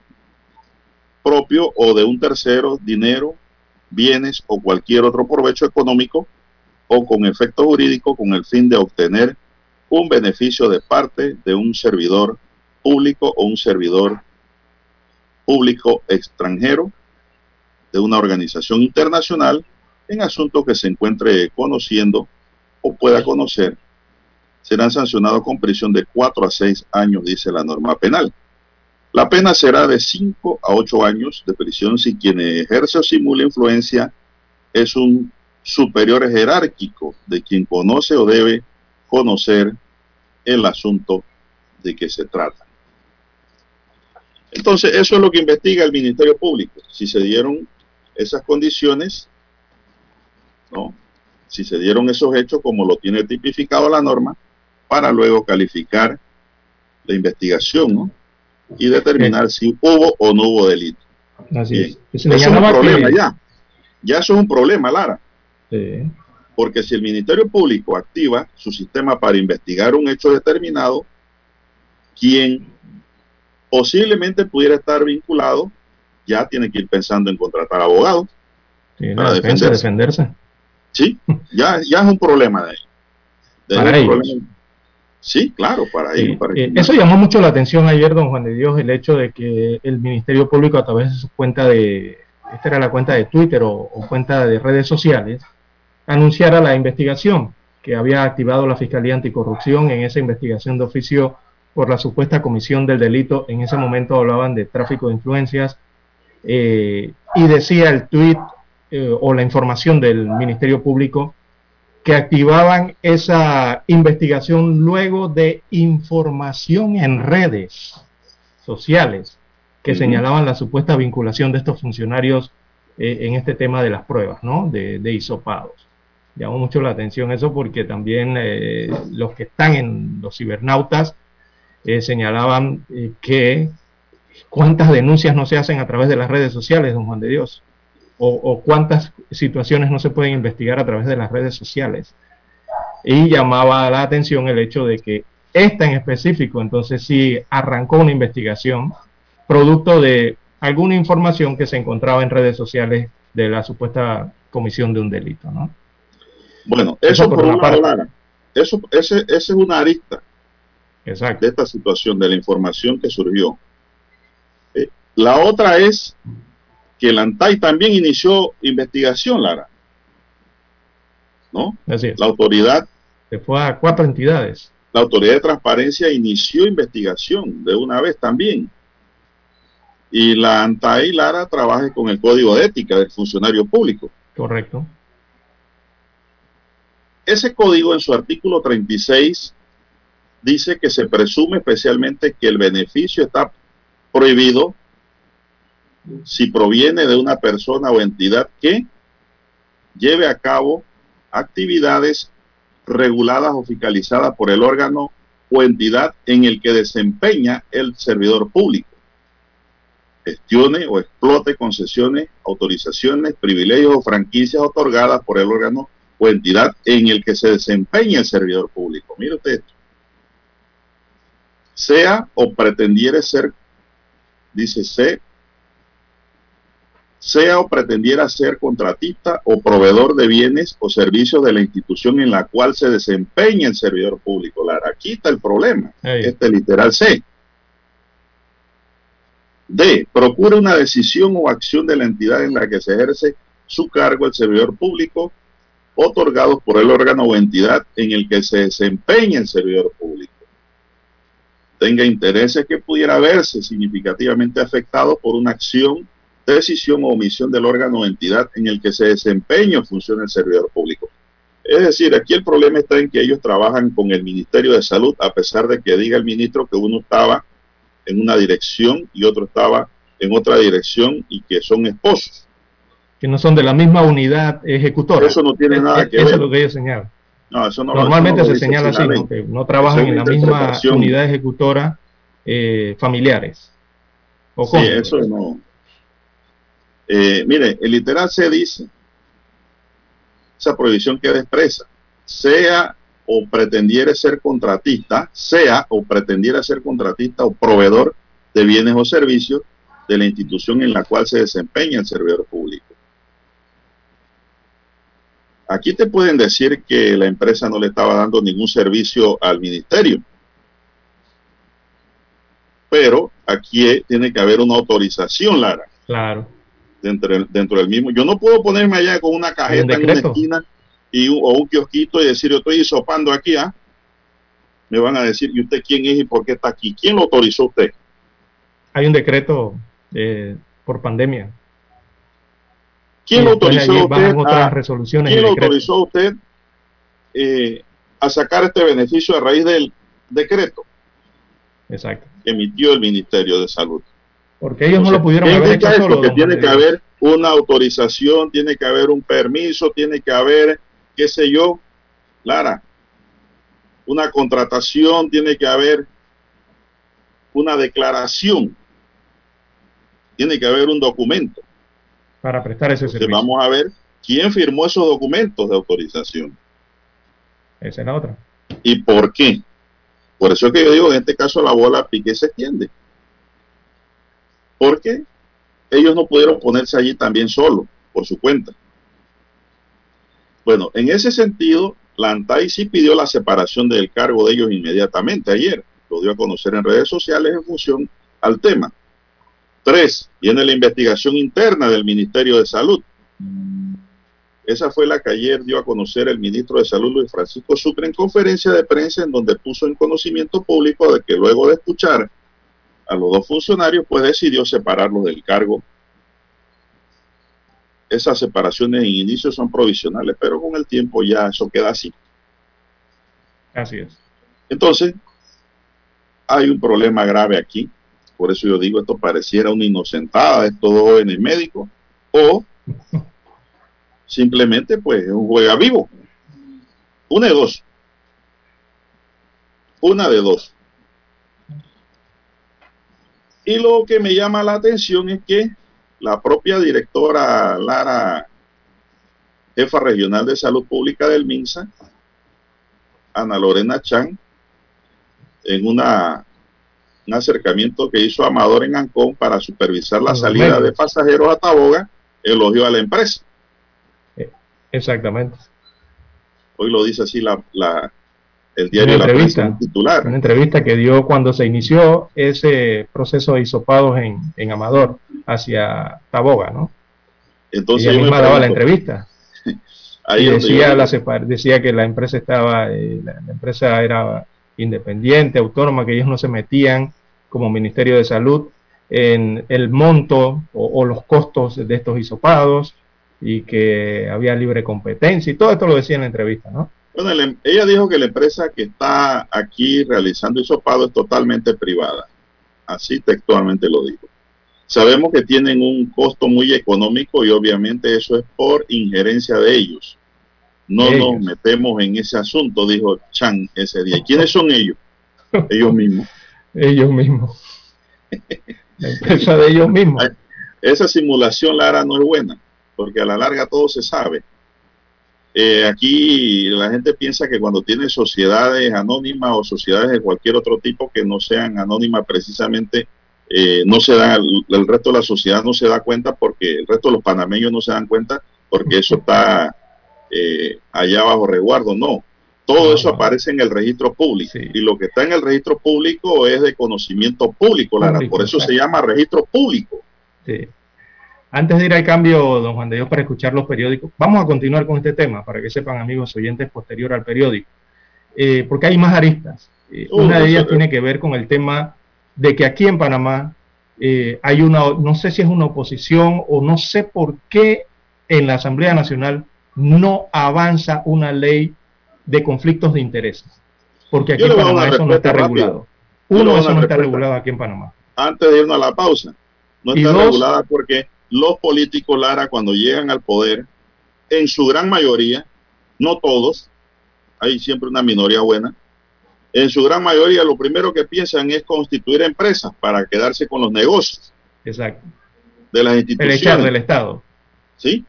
A: propio o de un tercero dinero, bienes o cualquier otro provecho económico o con efecto jurídico con el fin de obtener un beneficio de parte de un servidor público o un servidor público extranjero de una organización internacional en asunto que se encuentre conociendo o pueda conocer serán sancionados con prisión de 4 a 6 años, dice la norma penal. La pena será de 5 a 8 años de prisión si quien ejerce o simula influencia es un superior jerárquico de quien conoce o debe conocer el asunto de que se trata. Entonces, eso es lo que investiga el Ministerio Público. Si se dieron esas condiciones, ¿no? Si se dieron esos hechos como lo tiene tipificado la norma, para luego calificar la investigación, ¿no? Y determinar si hubo o no hubo delito. Así es. Eso es un problema ya. Ya eso es un problema, Lara. Porque si el Ministerio Público activa su sistema para investigar un hecho determinado, quien posiblemente pudiera estar vinculado ya tiene que ir pensando en contratar abogados
D: para defenderse.
A: Sí, ya, ya es un problema de, ahí. Sí, claro, para ellos.
D: Eh, eso llamó mucho la atención ayer, don Juan de Dios, el hecho de que el Ministerio Público a través de su cuenta de, esta era la cuenta de Twitter o, o cuenta de redes sociales, anunciara la investigación que había activado la Fiscalía Anticorrupción en esa investigación de oficio por la supuesta comisión del delito. En ese momento hablaban de tráfico de influencias eh, y decía el tuit eh, o la información del Ministerio Público que activaban esa investigación luego de información en redes sociales que señalaban la supuesta vinculación de estos funcionarios eh, en este tema de las pruebas, ¿no? De, de hisopados. Llamó mucho la atención eso porque también los que están en los cibernautas eh, señalaban eh, que cuántas denuncias no se hacen a través de las redes sociales, don Juan de Dios, o, cuántas situaciones no se pueden investigar a través de las redes sociales. Y llamaba la atención el hecho de que esta en específico, entonces sí arrancó una investigación producto de alguna información que se encontraba en redes sociales de la supuesta comisión de un delito, ¿no?
A: Bueno, eso, por, una parte. Eso, ese, ese es una arista de esta situación, de la información que surgió. Eh, la otra es que el ANTAI también inició investigación, Lara. ¿No? La autoridad.
D: Se fue a cuatro entidades.
A: La autoridad de transparencia inició investigación de una vez también. Y la ANTAI, Lara, trabaja con el código de ética del funcionario público.
D: Correcto.
A: Ese código en su artículo 36 dice que se presume especialmente que el beneficio está prohibido si proviene de una persona o entidad que lleve a cabo actividades reguladas o fiscalizadas por el órgano o entidad en el que desempeña el servidor público. Gestione o explote concesiones, autorizaciones, privilegios o franquicias otorgadas por el órgano o entidad en el que se desempeña el servidor público. Mire usted esto sea o pretendiere ser, dice C, sea o pretendiera ser contratista o proveedor de bienes o servicios de la institución en la cual se desempeña el servidor público. La aquí está el problema. Este literal C. D. Procura una decisión o acción de la entidad en la que se ejerce su cargo el servidor público otorgados por el órgano o entidad en el que se desempeña el servidor público tenga intereses que pudiera verse significativamente afectados por una acción, decisión o omisión del órgano o entidad en el que se desempeña o funciona el servidor público. Es decir, aquí el problema está en que ellos trabajan con el Ministerio de Salud, a pesar de que diga el ministro que uno estaba en una dirección y otro estaba en otra dirección y que son esposos.
D: Que no son de la misma unidad ejecutora.
A: Eso no tiene nada que ver.
D: Eso es lo que ellos señalan. Normalmente se señala así, que no trabajan en la misma unidad ejecutora eh, familiares.
A: ¿O sí, eso no. Eh, mire, el literal se dice, esa prohibición queda expresa, sea o pretendiere ser contratista, sea o pretendiera ser contratista o proveedor de bienes o servicios de la institución en la cual se desempeña el servidor público. Aquí te pueden decir que la empresa no le estaba dando ningún servicio al ministerio. Pero aquí tiene que haber una autorización, Lara.
D: Claro.
A: Dentro, dentro del mismo. Yo no puedo ponerme allá con una cajeta en una esquina y o un kiosquito y decir, yo estoy sopando aquí, ¿ah? Me van a decir, ¿y usted quién es y por qué está aquí? ¿Quién lo autorizó usted?
D: Hay un decreto eh, por pandemia
A: ¿Quién lo autorizó usted, resoluciones ¿quién lo autorizó usted eh, a sacar este beneficio a raíz del decreto?
D: Exacto.
A: Que emitió el Ministerio de Salud.
D: Porque ellos no lo pudieron haber hecho solo.
A: Que tiene que haber una autorización, tiene que haber un permiso, tiene que haber, qué sé yo, Lara, una contratación, tiene que haber una declaración, tiene que haber un documento.
D: Para prestar ese servicio.
A: Vamos a ver quién firmó esos documentos de autorización.
D: Esa es la otra.
A: ¿Y por qué? Por eso es que yo digo, en este caso la bola pique se extiende. Porque ellos no pudieron ponerse allí también solo, por su cuenta. Bueno, en ese sentido, la ANTAI sí pidió la separación del cargo de ellos inmediatamente ayer. Lo dio a conocer en redes sociales en función al tema. Tres, viene la investigación interna del Ministerio de Salud. Esa fue la que ayer dio a conocer el ministro de Salud, Luis Francisco Sucre, en conferencia de prensa, en donde puso en conocimiento público de que luego de escuchar a los dos funcionarios, pues decidió separarlos del cargo. Esas separaciones en inicio son provisionales, pero con el tiempo ya eso queda así.
D: Así es.
A: Entonces, hay un problema grave aquí. Por eso yo digo, esto pareciera una inocentada de estos dos en el médico. O simplemente, pues, un juega vivo. Una de dos. Una de dos. Y lo que me llama la atención es que la propia directora Lara, jefa regional de salud pública del MINSA, Ana Lorena Chan, en una, un acercamiento que hizo Amador en Ancón para supervisar la salida de pasajeros a Taboga, elogió a la empresa.
D: Eh, exactamente.
A: Hoy lo dice así la, la,
D: el diario una entrevista, titular. Una entrevista que dio cuando se inició ese proceso de hisopados en, en Amador hacia Taboga, ¿no? Entonces ella misma daba la entrevista. Ahí decía, la decía que la empresa estaba, eh, la, empresa era independiente, autónoma, que ellos no se metían como Ministerio de Salud en el monto o, o los costos de estos hisopados y que había libre competencia y todo esto lo decía en la entrevista, ¿no?
A: Bueno, em, ella dijo que la empresa que está aquí realizando hisopado es totalmente privada. Así textualmente lo dijo. Sabemos que tienen un costo muy económico y obviamente eso es por injerencia de ellos. No nos metemos en ese asunto, dijo Chan ese día. ¿Quiénes son ellos? ellos mismos.
D: Ellos mismos. La empresa de ellos mismos.
A: Esa simulación, Lara, no es buena, porque a la larga todo se sabe. Eh, aquí la gente piensa que cuando tiene sociedades anónimas o sociedades de cualquier otro tipo que no sean anónimas precisamente, eh, no se da, el, resto de la sociedad no se da cuenta porque el resto de los panameños no se dan cuenta porque eso está eh, allá bajo resguardo. No, todo eso aparece en el registro público y lo que está en el registro público es de conocimiento público, Lara, por eso se llama registro público.
D: Sí. Antes de ir al cambio, don Juan de Dios, para escuchar los periódicos, vamos a continuar con este tema para que sepan, amigos oyentes, posterior al periódico, eh, porque hay más aristas. Eh, una de ellas tiene que ver con el tema de que aquí en Panamá eh, hay una, no sé si es una oposición o no sé por qué en la Asamblea Nacional no avanza una ley de conflictos de intereses. Porque aquí en Panamá eso no está regulado. Uno, eso no está regulado aquí en Panamá.
A: Antes de irnos a la pausa, no está regulada porque los políticos, Lara, cuando llegan al poder, en su gran mayoría, no todos, hay siempre una minoría buena, en su gran mayoría lo primero que piensan es constituir empresas para quedarse con los negocios.
D: Exacto.
A: De las instituciones.
D: del Estado.
A: ¿Sí?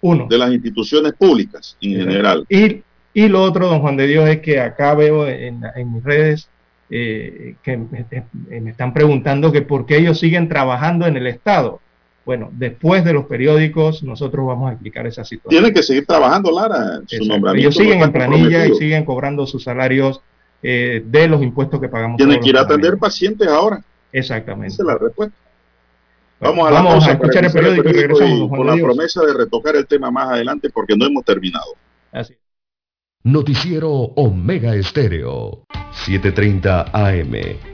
A: Uno. De las instituciones públicas en general.
D: Y, y, lo otro, don Juan de Dios, es que acá veo en, mis redes eh, que me, me, están preguntando que por qué ellos siguen trabajando en el Estado. Bueno, después de los periódicos, nosotros vamos a explicar esa situación.
A: Tienen que seguir trabajando, Lara.
D: Su Ellos siguen en planilla y siguen cobrando sus salarios eh, de los impuestos que pagamos.
A: Tienen que ir a atender pacientes ahora.
D: Exactamente.
A: Esa es la respuesta. Vamos a, vamos a escuchar el periódico, y regresamos. con la promesa de retocar el tema más adelante porque no hemos terminado.
C: Así. Noticiero Omega Estéreo, 7:30 AM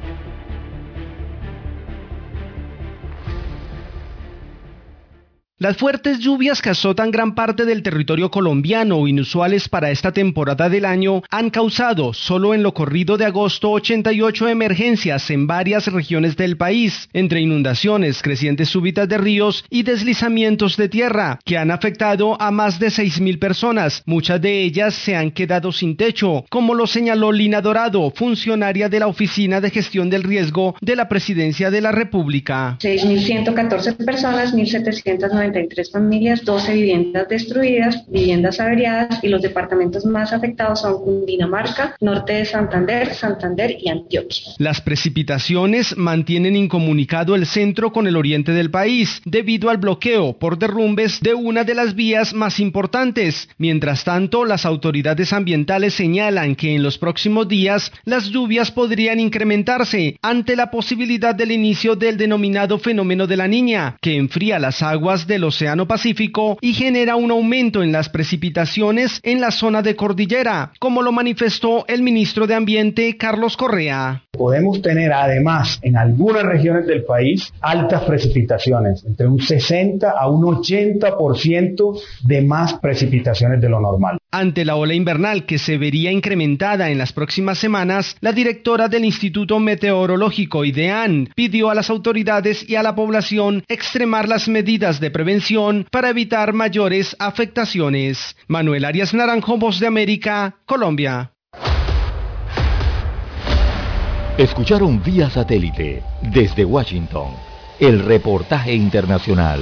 K: Las fuertes lluvias que azotan gran parte del territorio colombiano, inusuales para esta temporada del año, han causado, solo en lo corrido de agosto, 88 emergencias en varias regiones del país, entre inundaciones, crecientes súbitas de ríos y deslizamientos de tierra, que han afectado a más de 6.000 personas. Muchas de ellas se han quedado sin techo, como lo señaló Lina Dorado, funcionaria de la Oficina de Gestión del Riesgo de la Presidencia de la República.
L: 6.114 personas, 1.790 familias, 12 viviendas destruidas, viviendas averiadas y los departamentos más afectados son Cundinamarca, norte de Santander, Santander y Antioquia.
K: Las precipitaciones mantienen incomunicado el centro con el oriente del país debido al bloqueo por derrumbes de una de las vías más importantes. Mientras tanto, las autoridades ambientales señalan que en los próximos días las lluvias podrían incrementarse ante la posibilidad del inicio del denominado fenómeno de la niña, que enfría las aguas del Océano Pacífico y genera un aumento en las precipitaciones en la zona de cordillera, como lo manifestó el ministro de Ambiente Carlos Correa.
M: Podemos tener además en algunas regiones del país altas precipitaciones, entre un 60 a un 80% de más precipitaciones de lo normal.
K: Ante la ola invernal que se vería incrementada en las próximas semanas, la directora del Instituto Meteorológico IDEAN pidió a las autoridades y a la población extremar las medidas de prevención para evitar mayores afectaciones. Manuel Arias Naranjo, Voz de América, Colombia.
B: Escucharon vía satélite desde Washington el reportaje internacional.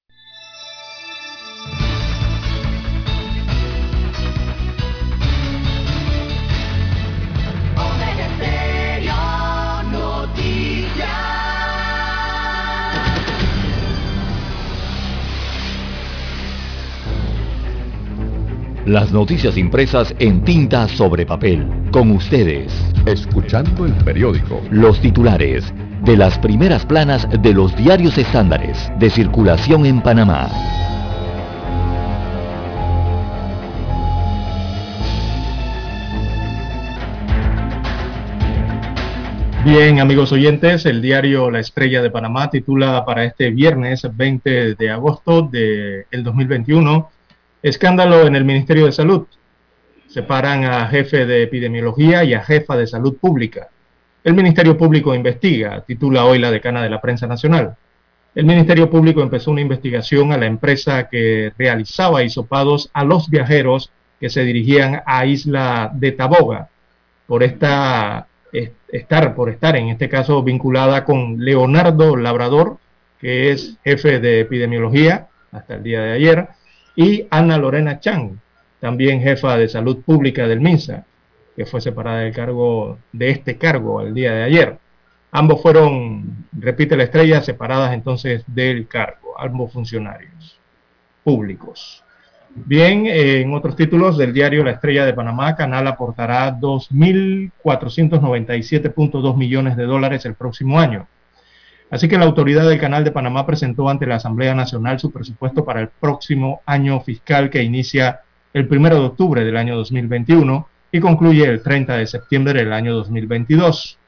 B: Las noticias impresas en tinta sobre papel. Con ustedes.
N: Escuchando el periódico.
B: Los titulares de las primeras planas de los diarios estándares de circulación en Panamá.
D: Bien, amigos oyentes, el diario La Estrella de Panamá titula para este viernes 20 de agosto del de 2021 Escándalo en el Ministerio de Salud. Separan a jefe de epidemiología y a jefa de salud pública. El Ministerio Público investiga, titula hoy la decana de la prensa nacional. El Ministerio Público empezó una investigación a la empresa que realizaba hisopados a los viajeros que se dirigían a Isla de Taboga por esta, estar, por estar en este caso vinculada con Leonardo Labrador, que es jefe de epidemiología hasta el día de ayer, y Ana Lorena Chang, también jefa de salud pública del MINSA, que fue separada del cargo de este cargo el día de ayer. Ambos fueron, repite la estrella, separadas entonces del cargo, ambos funcionarios públicos. Bien, en otros títulos del diario La Estrella de Panamá, Canal aportará 2.497.2 millones de dólares el próximo año. Así que la autoridad del Canal de Panamá presentó ante la Asamblea Nacional su presupuesto para el próximo año fiscal que inicia el 1 de octubre del año 2021 y concluye el 30 de septiembre del año 2022.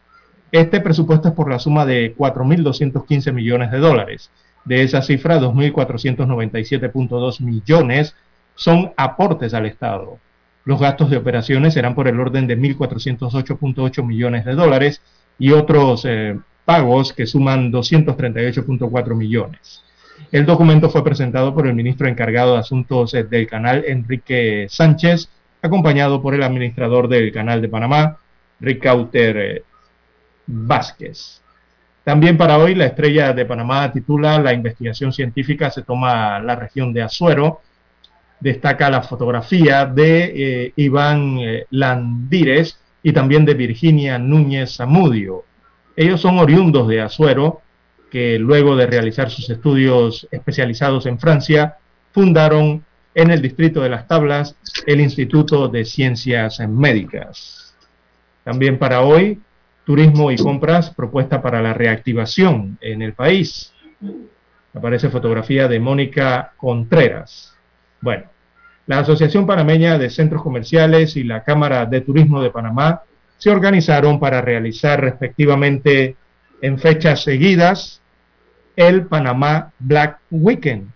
D: Este presupuesto es por la suma de 4.215 millones de dólares. De esa cifra, 2.497.2 millones son aportes al Estado. Los gastos de operaciones serán por el orden de 1.408.8 millones de dólares y otros eh, pagos que suman 238.4 millones. El documento fue presentado por el ministro encargado de Asuntos del Canal, Enrique Sánchez, acompañado por el administrador del Canal de Panamá, Ricauter eh, Vázquez. También para hoy la estrella de Panamá titula La investigación científica se toma la región de Azuero. Destaca la fotografía de eh, Iván eh, Landírez y también de Virginia Núñez Zamudio. Ellos son oriundos de Azuero, que luego de realizar sus estudios especializados en Francia, fundaron en el distrito de Las Tablas el Instituto de Ciencias Médicas. También para hoy, turismo y compras, propuesta para la reactivación en el país. Aparece fotografía de Mónica Contreras. Bueno, la Asociación Panameña de Centros Comerciales y la Cámara de Turismo de Panamá se organizaron para realizar respectivamente en fechas seguidas el Panamá Black Weekend,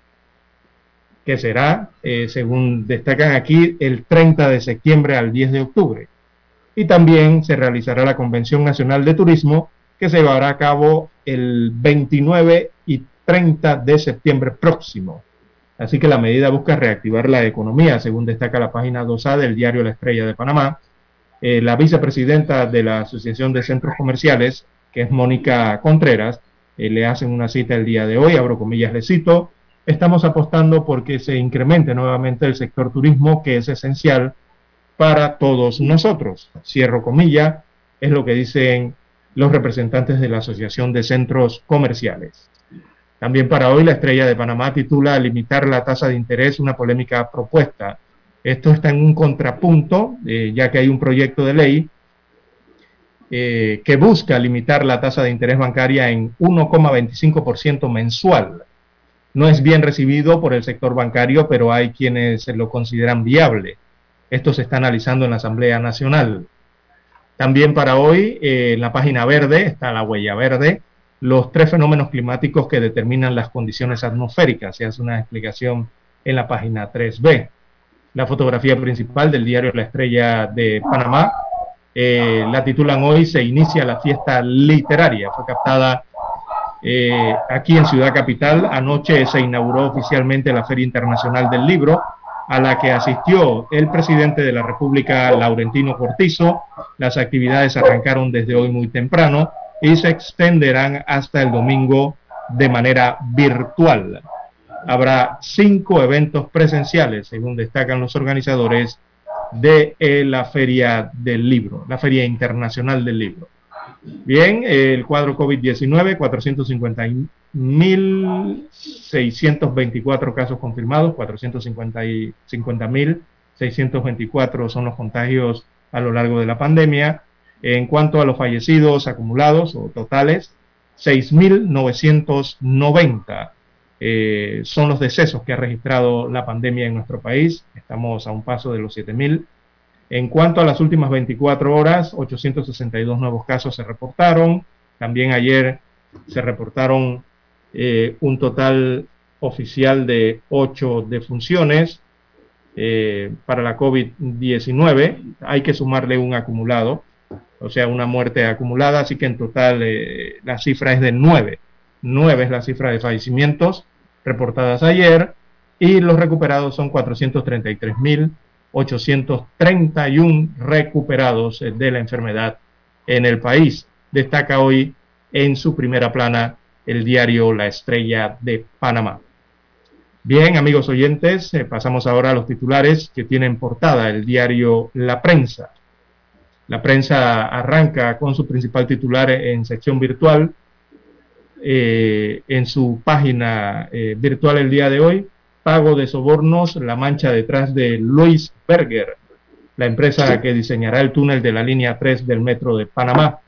D: que será, eh, según destacan aquí, el 30 de septiembre al 10 de octubre. Y también se realizará la Convención Nacional de Turismo, que se llevará a cabo el 29 y 30 de septiembre próximo. Así que la medida busca reactivar la economía, según destaca la página 2A del diario La Estrella de Panamá. Eh, la vicepresidenta de la Asociación de Centros Comerciales, que es Mónica Contreras, eh, le hacen una cita el día de hoy, abro comillas, le cito, estamos apostando porque se incremente nuevamente el sector turismo, que es esencial para todos nosotros. Cierro comilla, es lo que dicen los representantes de la Asociación de Centros Comerciales. También para hoy la estrella de Panamá titula Limitar la tasa de interés, una polémica propuesta. Esto está en un contrapunto, eh, ya que hay un proyecto de ley eh, que busca limitar la tasa de interés bancaria en 1,25% mensual no es bien recibido por el sector bancario, pero hay quienes lo consideran viable. Esto se está analizando en la Asamblea Nacional. También para hoy, eh, en la página verde, está la huella verde, los tres fenómenos climáticos que determinan las condiciones atmosféricas. Se hace una explicación en la página 3B. La fotografía principal del diario La Estrella de Panamá eh, la titulan hoy Se inicia la fiesta literaria. Fue captada eh, aquí en Ciudad Capital. Anoche se inauguró oficialmente la Feria Internacional del Libro, a la que asistió el presidente de la República, Laurentino Cortizo. Las actividades arrancaron desde hoy muy temprano y se extenderán hasta el domingo de manera virtual. Habrá cinco eventos presenciales, según destacan los organizadores de eh, la Feria del Libro, la Feria Internacional del Libro. Bien, el cuadro COVID-19, 450.624 casos confirmados, 450.624 son los contagios a lo largo de la pandemia. En cuanto a los fallecidos acumulados o totales, 6.990 eh, son los decesos que ha registrado la pandemia en nuestro país. Estamos a un paso de los 7.000. En cuanto a las últimas 24 horas, 862 nuevos casos se reportaron. También ayer se reportaron eh, un total oficial de 8 defunciones eh, para la COVID-19. Hay que sumarle un acumulado, o sea, una muerte acumulada, así que en total la cifra es de 9. 9 es la cifra de fallecimientos reportadas ayer y los recuperados son 433 mil 831 recuperados eh, de la enfermedad en el país. Destaca hoy en su primera plana el diario La Estrella de Panamá. Bien, amigos oyentes, eh, pasamos ahora a los titulares que tienen portada el diario La Prensa. La prensa arranca con su principal titular en sección virtual, eh, en su página virtual el día de hoy, pago de sobornos, la mancha detrás de Luis Berger, la empresa que diseñará el túnel de la línea 3 del metro de Panamá.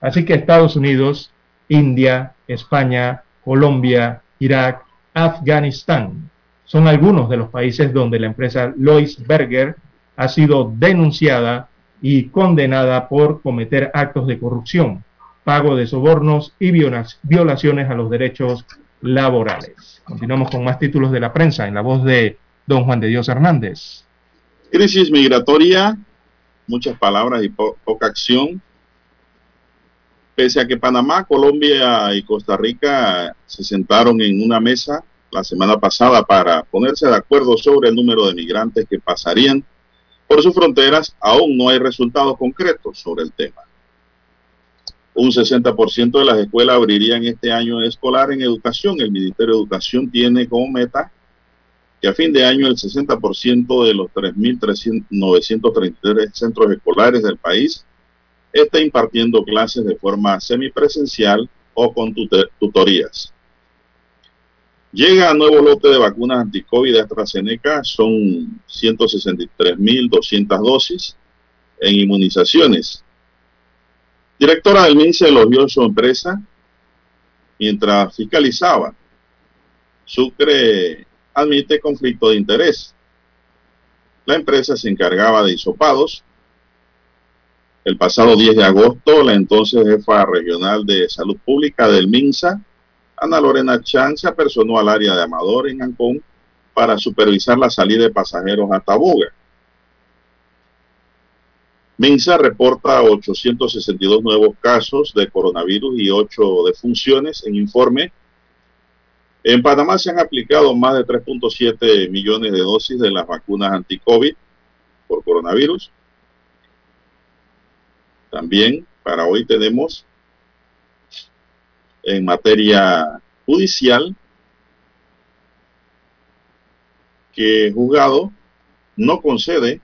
D: Así que Estados Unidos, India, España, Colombia, Irak, Afganistán son algunos de los países donde la empresa Lois Berger ha sido denunciada y condenada por cometer actos de corrupción, pago de sobornos y violaciones a los derechos laborales. Continuamos con más títulos de la prensa en la voz de don Juan de Dios Hernández.
A: Crisis migratoria, muchas palabras y poca acción. Pese a que Panamá, Colombia y Costa Rica se sentaron en una mesa la semana pasada para ponerse de acuerdo sobre el número de migrantes que pasarían por sus fronteras, aún no hay resultados concretos sobre el tema. Un 60% de las escuelas abrirían este año escolar en educación. El Ministerio de Educación tiene como meta que a fin de año el 60% de los 3.933 centros escolares del país esté impartiendo clases de forma semipresencial o con tutorías. Llega a nuevo lote de vacunas anti-COVID de AstraZeneca, son 163.200 dosis en inmunizaciones. Directora del MINSE elogió su empresa mientras fiscalizaba. Sucre admite conflicto de interés. La empresa se encargaba de hisopados. El pasado 10 de agosto, la entonces jefa regional de salud pública del MINSA, Ana Lorena Chan se apersonó al área de Amador en Ancón para supervisar la salida de pasajeros a Tabuga. Minsa reporta 862 nuevos casos de coronavirus y 8 defunciones en informe. En Panamá se han aplicado más de 3.7 millones de dosis de las vacunas anti-COVID por coronavirus. También para hoy tenemos en materia judicial que juzgado no concede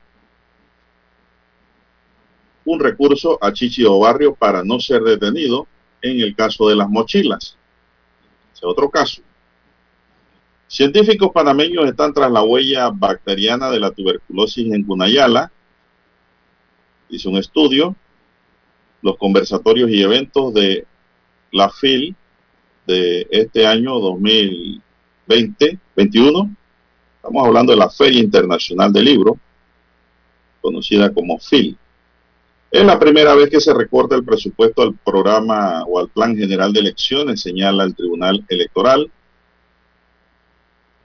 A: un recurso a Chichio Barrio para no ser detenido en el caso de las mochilas. Es otro caso. Científicos panameños están tras la huella bacteriana de la tuberculosis en Cunayala. Hizo un estudio. Los conversatorios y eventos de la FIL de este año 2020, 21. Estamos hablando de la Feria Internacional del Libro, conocida como FIL. Es la primera vez que se recorta el presupuesto al programa o al Plan General de Elecciones, señala el Tribunal Electoral.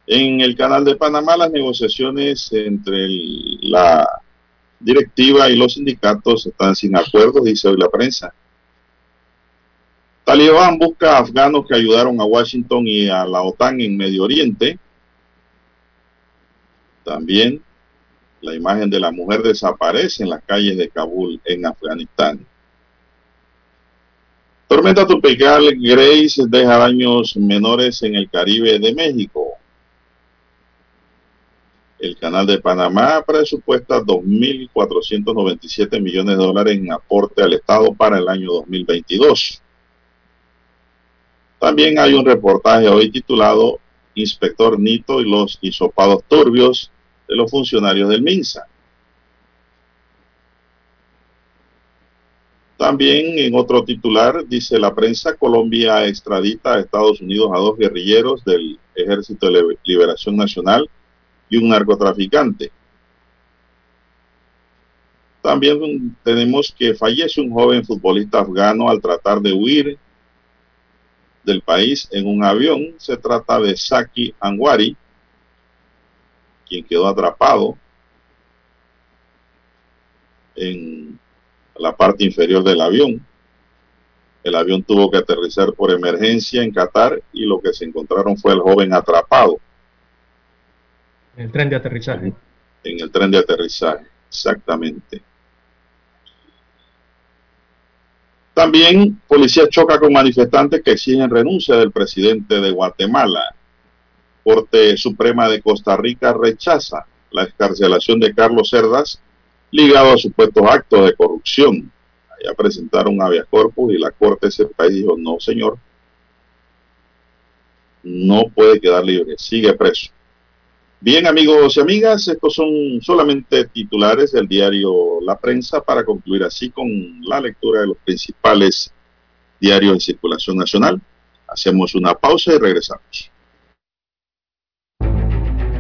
A: En el canal de Panamá, las negociaciones entre la directiva y los sindicatos están sin acuerdo, dice hoy la prensa. Talibán busca a afganos que ayudaron a Washington y a la OTAN en Medio Oriente. También la imagen de la mujer desaparece en las calles de Kabul, en Afganistán. Tormenta tropical Grace deja daños menores en el Caribe de México. El canal de Panamá presupuesta 2.497 millones de dólares en aporte al Estado para el año 2022. También hay un reportaje hoy titulado Inspector Nito y los hisopados turbios de los funcionarios del MINSA. También en otro titular dice la prensa, Colombia extradita a Estados Unidos a dos guerrilleros del Ejército de Liberación Nacional y un narcotraficante. También tenemos que fallece un joven futbolista afgano al tratar de huir del país en un avión. Se trata de Saki Anwari, quien quedó atrapado en la parte inferior del avión. El avión tuvo que aterrizar por emergencia en Qatar y lo que se encontraron fue el joven atrapado.
D: En el tren de aterrizaje.
A: En el tren de aterrizaje, exactamente. También policía choca con manifestantes que exigen renuncia del presidente de Guatemala. Corte Suprema de Costa Rica rechaza la escarcelación de Carlos Cerdas ligado a supuestos actos de corrupción. Allá presentaron habeas corpus y la Corte de ese país dijo, no señor, no puede quedar libre, sigue preso. Bien, amigos y amigas, estos son solamente titulares del diario La Prensa para concluir así con la lectura de los principales diarios de circulación nacional. Hacemos una pausa y regresamos.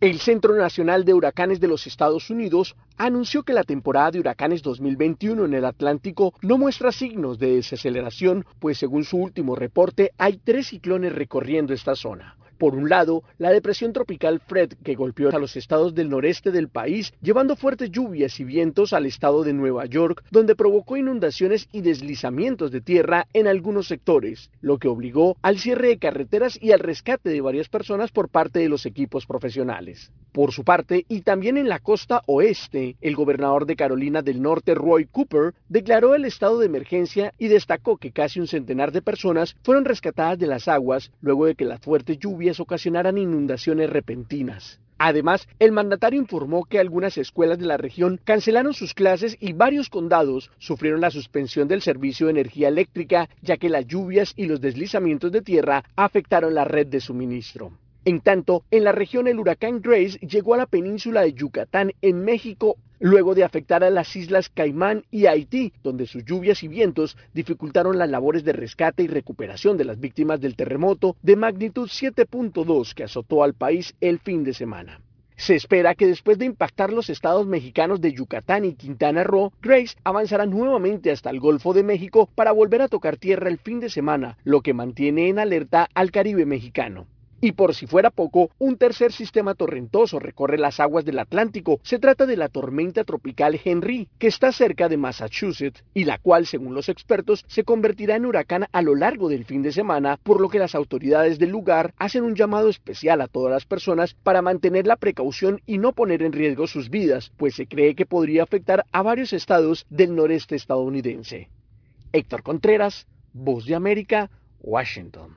O: El Centro Nacional de Huracanes de los Estados Unidos anunció que la temporada de huracanes 2021 en el Atlántico no muestra signos de desaceleración, pues según su último reporte hay tres ciclones recorriendo esta zona. Por un lado, la depresión tropical Fred que golpeó a los estados del noreste del país, llevando fuertes lluvias y vientos al estado de Nueva York, donde provocó inundaciones y deslizamientos de tierra en algunos sectores, lo que obligó al cierre de carreteras y al rescate de varias personas por parte de los equipos profesionales. Por su parte, y también en la costa oeste, el gobernador de Carolina del Norte, Roy Cooper, declaró el estado de emergencia y destacó que casi un centenar de personas fueron rescatadas de las aguas luego de que las fuertes lluvias ocasionaran inundaciones repentinas. Además, el mandatario informó que algunas escuelas de la región cancelaron sus clases y varios condados sufrieron la suspensión del servicio de energía eléctrica ya que las lluvias y los deslizamientos de tierra afectaron la red de suministro. En tanto, en la región el huracán Grace llegó a la península de Yucatán en México luego de afectar a las islas Caimán y Haití, donde sus lluvias y vientos dificultaron las labores de rescate y recuperación de las víctimas del terremoto de magnitud 7.2 que azotó al país el fin de semana. Se espera que después de impactar los estados mexicanos de Yucatán y Quintana Roo, Grace avanzará nuevamente hasta el Golfo de México para volver a tocar tierra el fin de semana, lo que mantiene en alerta al Caribe mexicano. Y por si fuera poco, un tercer sistema torrentoso recorre las aguas del Atlántico. Se trata de la tormenta tropical Henry, que está cerca de Massachusetts y la cual, según los expertos, se convertirá en huracán a lo largo del fin de semana, por lo que las autoridades del lugar hacen un llamado especial a todas las personas para mantener la precaución y no poner en riesgo sus vidas, pues se cree que podría afectar a varios estados del noreste estadounidense. Héctor Contreras, Voz de América, Washington.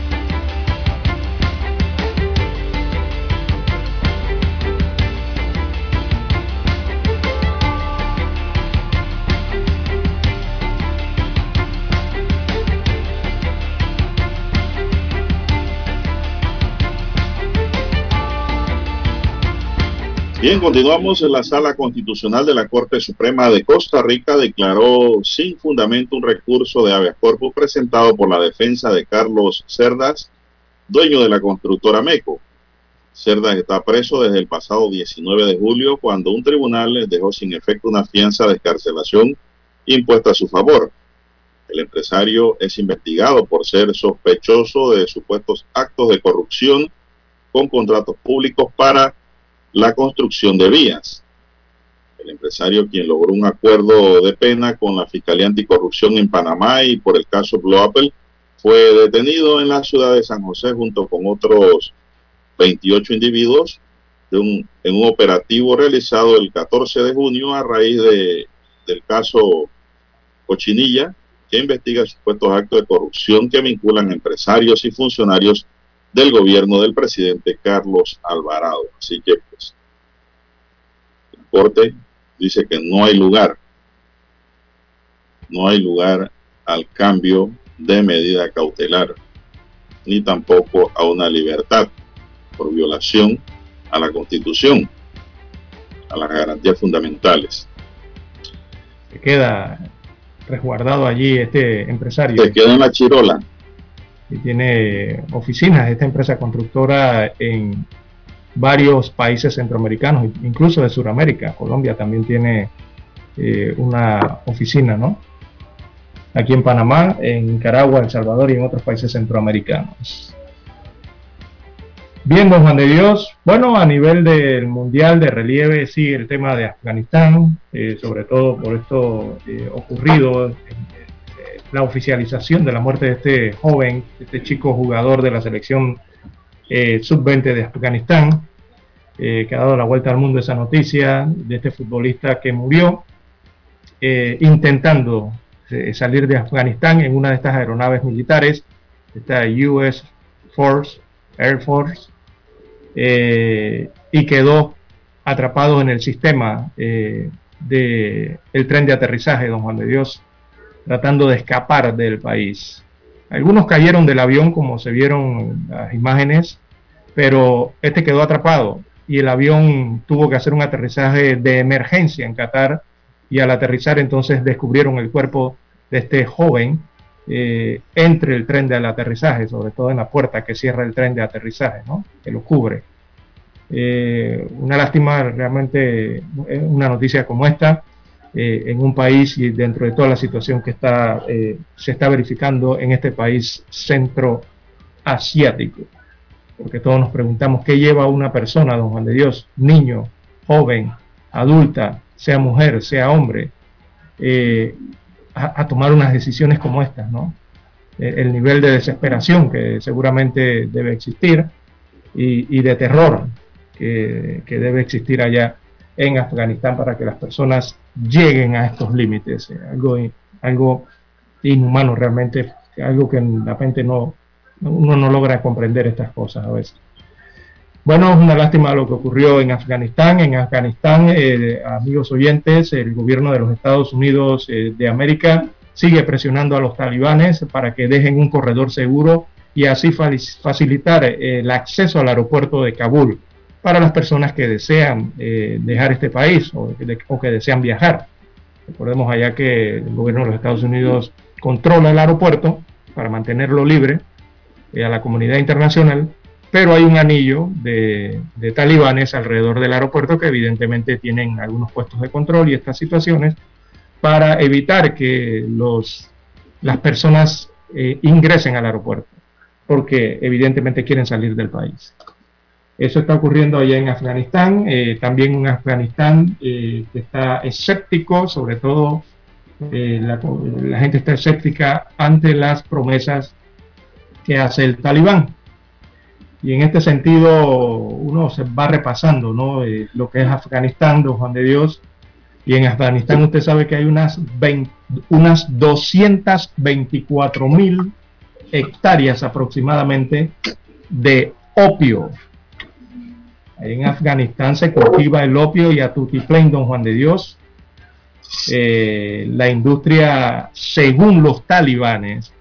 A: Bien, continuamos en la sala constitucional de la Corte Suprema de Costa Rica. Declaró sin fundamento un recurso de habeas corpus presentado por la defensa de Carlos Cerdas, dueño de la constructora MECO. Cerdas está preso desde el pasado 19 de julio cuando un tribunal dejó sin efecto una fianza de escarcelación impuesta a su favor. El empresario es investigado por ser sospechoso de supuestos actos de corrupción con contratos públicos para la construcción de vías. El empresario quien logró un acuerdo de pena con la Fiscalía Anticorrupción en Panamá y por el caso Blue Apple fue detenido en la ciudad de San José junto con otros 28 individuos en un operativo realizado el 14 de junio a raíz de, del caso Cochinilla, que investiga supuestos actos de corrupción que vinculan empresarios y funcionarios del gobierno del presidente Carlos Alvarado. Así que, pues, la Corte dice que no hay lugar, no hay lugar al cambio de medida cautelar, ni tampoco a una libertad por violación a la Constitución, a las garantías fundamentales.
D: Se queda resguardado allí este empresario.
A: Se queda en la chirola.
D: Tiene oficinas, esta empresa constructora en varios países centroamericanos, incluso de Sudamérica. Colombia también tiene eh, una oficina, ¿no? Aquí en Panamá, en Nicaragua, El Salvador y en otros países centroamericanos. Bien, don Juan de Dios. Bueno, a nivel del Mundial de Relieve sigue el tema de Afganistán, eh, sobre todo por esto eh, ocurrido, eh, la oficialización de la muerte de este joven, este chico jugador de la selección sub-20 de Afganistán, que ha dado la vuelta al mundo esa noticia de este futbolista que murió intentando salir de Afganistán en una de estas aeronaves militares, esta US Force, Air Force, eh, y quedó atrapado en el sistema eh, del tren de aterrizaje, don Juan de Dios, tratando de escapar del país. Algunos cayeron del avión, como se vieron las imágenes, pero este quedó atrapado y el avión tuvo que hacer un aterrizaje de emergencia en Qatar y al aterrizar entonces descubrieron el cuerpo de este joven eh, entre el tren del aterrizaje, sobre todo en la puerta que cierra el tren de aterrizaje, ¿no? que lo cubre. Eh, una lástima realmente eh, una noticia como esta en un país y dentro de toda la situación que está, se está verificando en este país centroasiático. Porque todos nos preguntamos qué lleva a una persona, don Juan de Dios, niño, joven, adulta, sea mujer, sea hombre, a, tomar unas decisiones como estas, ¿no? Eh, el nivel de desesperación que seguramente debe existir y, de terror que, debe existir allá en Afganistán para que las personas lleguen a estos límites. Eh, algo, algo inhumano realmente, algo que la gente no, uno no logra comprender estas cosas a veces. Bueno, es una lástima lo que ocurrió en Afganistán. En Afganistán, eh, amigos oyentes, el gobierno de los Estados Unidos eh, de América sigue presionando a los talibanes para que dejen un corredor seguro y así facilitar eh, el acceso al aeropuerto de Kabul para las personas que desean dejar este país o, que desean viajar. Recordemos allá que el gobierno de los Estados Unidos controla el aeropuerto para mantenerlo libre a la comunidad internacional pero hay un anillo de, talibanes alrededor del aeropuerto que evidentemente tienen algunos puestos de control y estas situaciones para evitar que las personas eh, ingresen al aeropuerto, porque evidentemente quieren salir del país. Eso está ocurriendo allá en Afganistán, eh, también en Afganistán eh, está escéptico, sobre todo la, la gente está escéptica ante las promesas que hace el talibán y en este sentido uno se va repasando ¿no? Eh, lo que es Afganistán, don Juan de Dios. Y en Afganistán usted sabe que hay unas, unas 224 mil hectáreas aproximadamente de opio. En Afganistán se cultiva el opio y a tutiplén, don Juan de Dios. Eh, la industria, según los talibanes,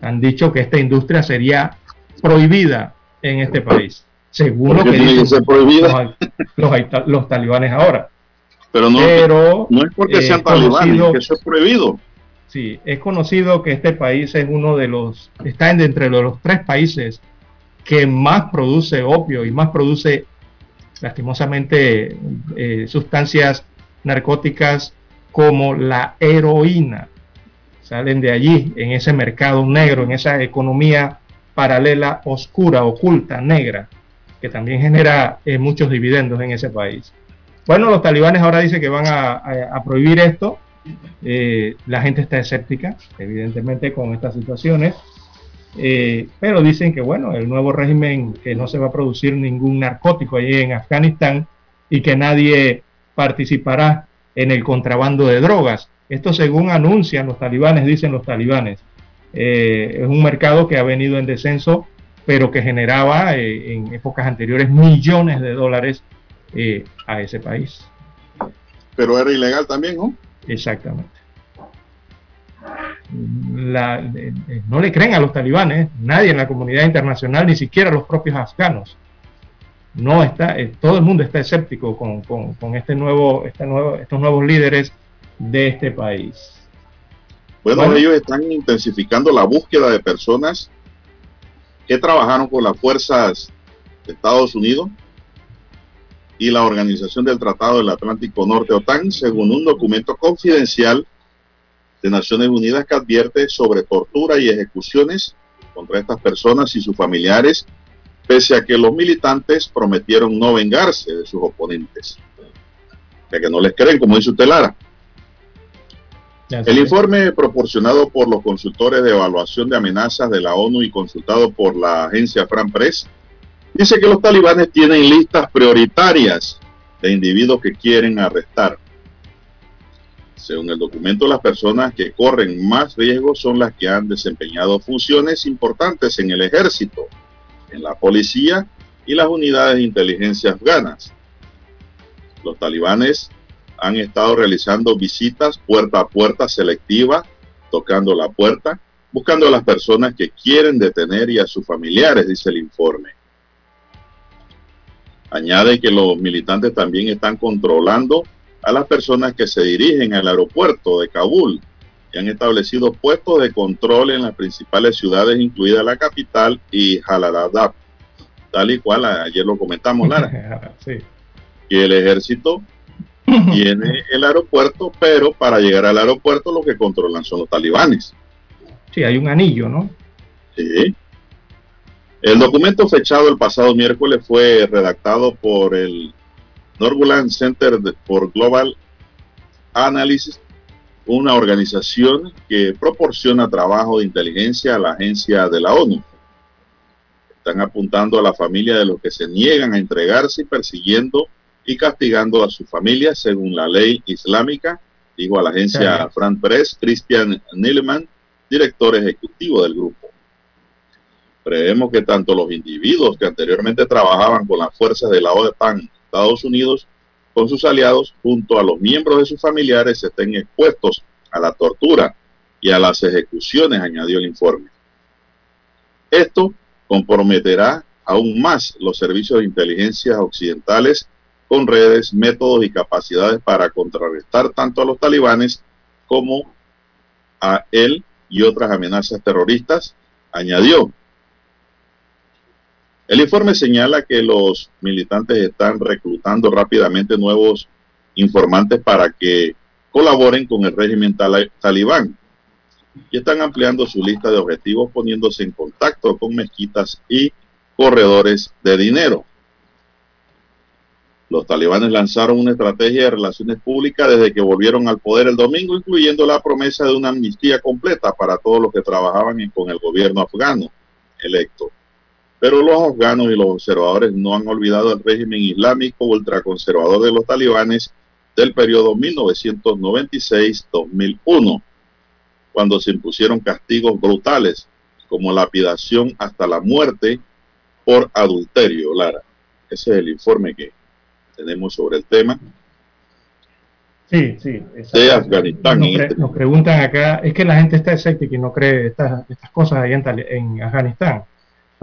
D: han dicho que esta industria sería prohibida en este país, según lo que dicen los, los, talibanes ahora.
A: Pero no, no es porque sean talibanes, que eso es prohibido.
D: Sí, es conocido que este país es uno de los, está entre los tres países que más produce opio y más produce lastimosamente eh, sustancias narcóticas como la heroína. Salen de allí, en ese mercado negro, en esa economía paralela, oscura, oculta, negra, que también genera eh, muchos dividendos en ese país. Bueno, los talibanes ahora dicen que van a, prohibir esto. Eh, la gente está escéptica, evidentemente, con estas situaciones. Eh, pero dicen que bueno, el nuevo régimen, que no se va a producir ningún narcótico allí en Afganistán y que nadie participará en el contrabando de drogas. Esto según anuncian los talibanes, dicen los talibanes. Eh, es un mercado que ha venido en descenso, pero que generaba eh, en épocas anteriores millones de dólares a ese país.
A: Pero era ilegal también, ¿no?
D: Exactamente. Eh, eh, no le creen a los talibanes, nadie en la comunidad internacional, ni siquiera los propios afganos. No está, eh, todo el mundo está escéptico con, este nuevo, este nuevo, estos nuevos líderes de este país.
A: Bueno, ellos están intensificando la búsqueda de personas que trabajaron con las fuerzas de Estados Unidos y la Organización del Tratado del Atlántico Norte OTAN, según un documento confidencial de Naciones Unidas que advierte sobre tortura y ejecuciones contra estas personas y sus familiares, pese a que los militantes prometieron no vengarse de sus oponentes. Ya que no les creen, como dice usted, Lara. El informe proporcionado por los consultores de evaluación de amenazas de la ONU y consultado por la agencia Fran Press dice que los talibanes tienen listas prioritarias de individuos que quieren arrestar. Según el documento, las personas que corren más riesgo son las que han desempeñado funciones importantes en el ejército, en la policía y las unidades de inteligencia afganas. Los talibanes han estado realizando visitas puerta a puerta selectiva, tocando la puerta, buscando a las personas que quieren detener y a sus familiares, dice el informe. Añade que los militantes también están controlando a las personas que se dirigen al aeropuerto de Kabul y han establecido puestos de control en las principales ciudades, incluida la capital y Jalalabad, tal y cual ayer lo comentamos, Lara. sí. Que el ejército tiene el aeropuerto, pero para llegar al aeropuerto lo que controlan son los talibanes.
D: Sí, hay un anillo, ¿no?
A: Sí. El documento fechado el pasado miércoles fue redactado por el Norbuland Center for Global Analysis, una organización que proporciona trabajo de inteligencia a la agencia de la ONU. Están apuntando a la familia de los que se niegan a entregarse y persiguiendo y castigando a su familia según la ley islámica, dijo a la agencia Fran Press, Christian Nilman, director ejecutivo del grupo. Prevemos que tanto los individuos que anteriormente trabajaban con las fuerzas de la OTAN Estados Unidos con sus aliados junto a los miembros de sus familiares estén expuestos a la tortura y a las ejecuciones, añadió el informe. Esto comprometerá aún más los servicios de inteligencia occidentales con redes, métodos y capacidades para contrarrestar tanto a los talibanes como a él y otras amenazas terroristas, añadió el informe señala que los militantes están reclutando rápidamente nuevos informantes para que colaboren con el régimen talibán y están ampliando su lista de objetivos poniéndose en contacto con mezquitas y corredores de dinero. Los talibanes lanzaron una estrategia de relaciones públicas desde que volvieron al poder el domingo, incluyendo la promesa de una amnistía completa para todos los que trabajaban con el gobierno afgano electo. Pero los afganos y los observadores no han olvidado el régimen islámico ultraconservador de los talibanes del periodo 1996-2001, cuando se impusieron castigos brutales como lapidación hasta la muerte por adulterio, Lara. Ese es el informe que tenemos sobre el tema.
D: Sí, sí.
A: De Afganistán.
D: Este nos, preguntan acá, es que la gente está escéptica y no cree estas, estas cosas ahí en Afganistán.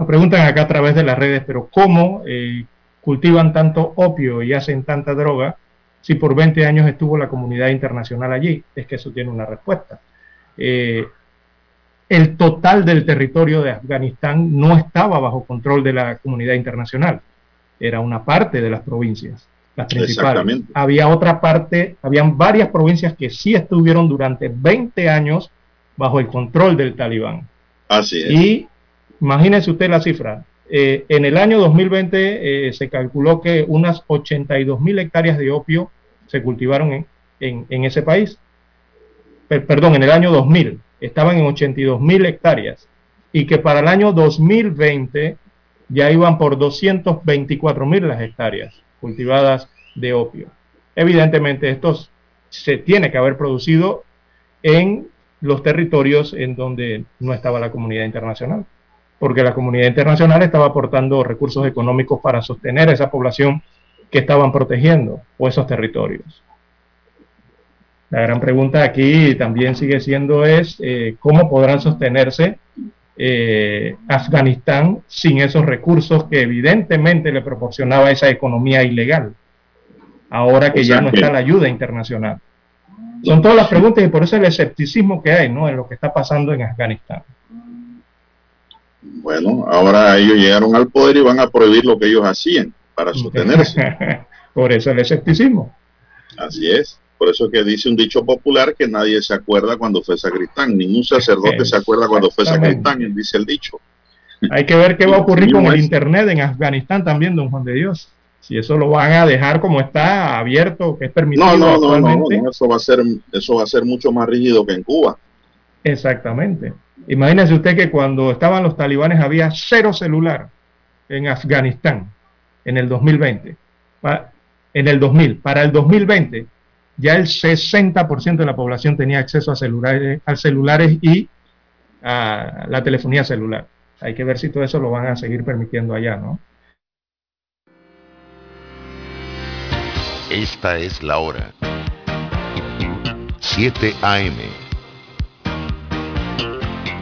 D: Nos preguntan acá a través de las redes, pero ¿cómo eh, cultivan tanto opio y hacen tanta droga si por 20 años estuvo la comunidad internacional allí? Es que eso tiene una respuesta. Eh, el total del territorio de Afganistán no estaba bajo control de la comunidad internacional. Era una parte de las provincias, las principales. Había otra parte, habían varias provincias que sí estuvieron durante 20 años bajo el control del talibán.
A: Así es.
D: Y Imagínese usted la cifra. Eh, en el año 2020 eh, se calculó que unas 82 mil hectáreas de opio se cultivaron en, ese país. perdón, en el año 2000 estaban en 82 mil hectáreas y que para el año 2020 ya iban por 224 mil las hectáreas cultivadas de opio. Evidentemente esto se tiene que haber producido en los territorios en donde no estaba la comunidad internacional, porque la comunidad internacional estaba aportando recursos económicos para sostener a esa población que estaban protegiendo o esos territorios. La gran pregunta aquí también sigue siendo es eh, cómo podrán sostenerse eh, Afganistán sin esos recursos que evidentemente le proporcionaba esa economía ilegal, ahora que ya no está la ayuda internacional. Son todas las preguntas y por eso el escepticismo que hay ¿no? en lo que está pasando en Afganistán.
A: Bueno, ahora ellos llegaron al poder y van a prohibir lo que ellos hacían para sostenerse.
D: por eso el escepticismo.
A: Así es. Por eso que dice un dicho popular que nadie se acuerda cuando fue sacristán. Ningún sacerdote se acuerda cuando fue sacristán, dice el dicho.
D: Hay que ver qué va a ocurrir con el Internet en Afganistán también, don Juan de Dios. Si eso lo van a dejar como está, abierto, que es permitido
A: no, no. No, no, eso va a ser, eso va a ser mucho más rígido que en Cuba.
D: Exactamente. Imagínese usted que cuando estaban los talibanes había cero celular en Afganistán en el 2020. En el 2000. Para el 2020 ya el 60% de la población tenía acceso a celulares, a celulares y a la telefonía celular. Hay que ver si todo eso lo van a seguir permitiendo allá, ¿no?
P: Esta es la hora. 7 AM.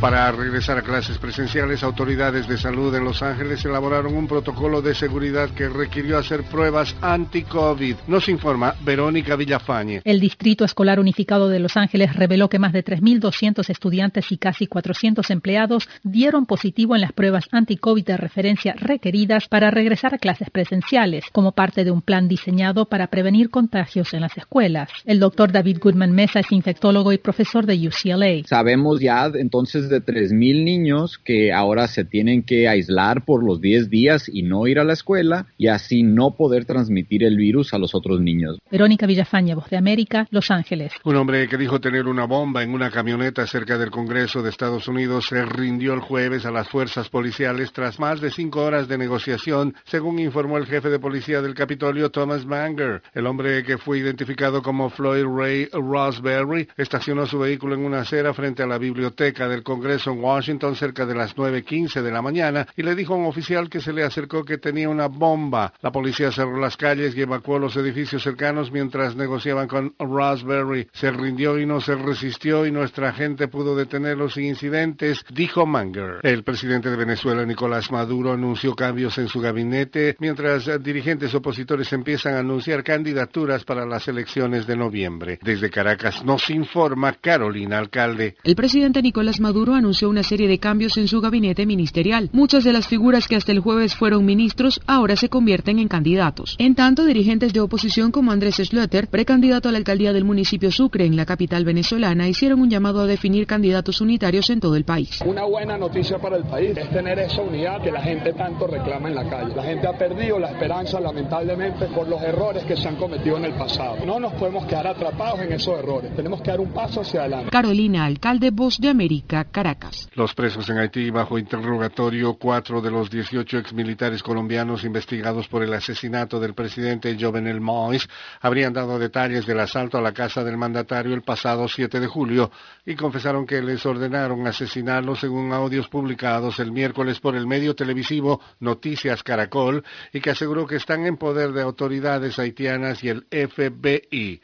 Q: Para regresar a clases presenciales, autoridades de salud en Los Ángeles elaboraron un protocolo de seguridad que requirió hacer pruebas anti-COVID. Nos informa Verónica Villafañe.
R: El Distrito Escolar Unificado de Los Ángeles reveló que más de 3.200 estudiantes y casi 400 empleados dieron positivo en las pruebas anti-COVID de referencia requeridas para regresar a clases presenciales, como parte de un plan diseñado para prevenir contagios en las escuelas. El doctor David Goodman Mesa es infectólogo y profesor de UCLA.
S: Sabemos ya entonces de 3.000 niños que ahora se tienen que aislar por los 10 días y no ir a la escuela y así no poder transmitir el virus a los otros niños.
R: Verónica Villafaña, Voz de América, Los Ángeles.
Q: Un hombre que dijo tener una bomba en una camioneta cerca del Congreso de Estados Unidos se rindió el jueves a las fuerzas policiales tras más de cinco horas de negociación, según informó el jefe de policía del Capitolio, Thomas Manger. El hombre que fue identificado como Floyd Ray Rosberry estacionó su vehículo en una acera frente a la biblioteca del Congreso Congreso en Washington cerca de las 9.15 de la mañana y le dijo a un oficial que se le acercó que tenía una bomba. La policía cerró las calles y evacuó los edificios cercanos mientras negociaban con Raspberry. Se rindió y no se resistió y nuestra gente pudo detenerlo sin incidentes, dijo Manger. El presidente de Venezuela, Nicolás Maduro, anunció cambios en su gabinete mientras dirigentes opositores empiezan a anunciar candidaturas para las elecciones de noviembre. Desde Caracas nos informa Carolina Alcalde.
T: El presidente Nicolás Maduro anunció una serie de cambios en su gabinete ministerial. Muchas de las figuras que hasta el jueves fueron ministros ahora se convierten en candidatos. En tanto, dirigentes de oposición como Andrés Schloeter, precandidato a la alcaldía del municipio Sucre en la capital venezolana, hicieron un llamado a definir candidatos unitarios en todo el país.
U: Una buena noticia para el país es tener esa unidad que la gente tanto reclama en la calle. La gente ha perdido la esperanza, lamentablemente, por los errores que se han cometido en el pasado. No nos podemos quedar atrapados en esos errores. Tenemos que dar un paso hacia adelante.
T: Carolina, alcalde Voz de América, Caracas.
Q: Los presos en Haití bajo interrogatorio, cuatro de los 18 exmilitares colombianos investigados por el asesinato del presidente Jovenel Moïse habrían dado detalles del asalto a la casa del mandatario el pasado 7 de julio y confesaron que les ordenaron asesinarlo según audios publicados el miércoles por el medio televisivo Noticias Caracol y que aseguró que están en poder de autoridades haitianas y el FBI.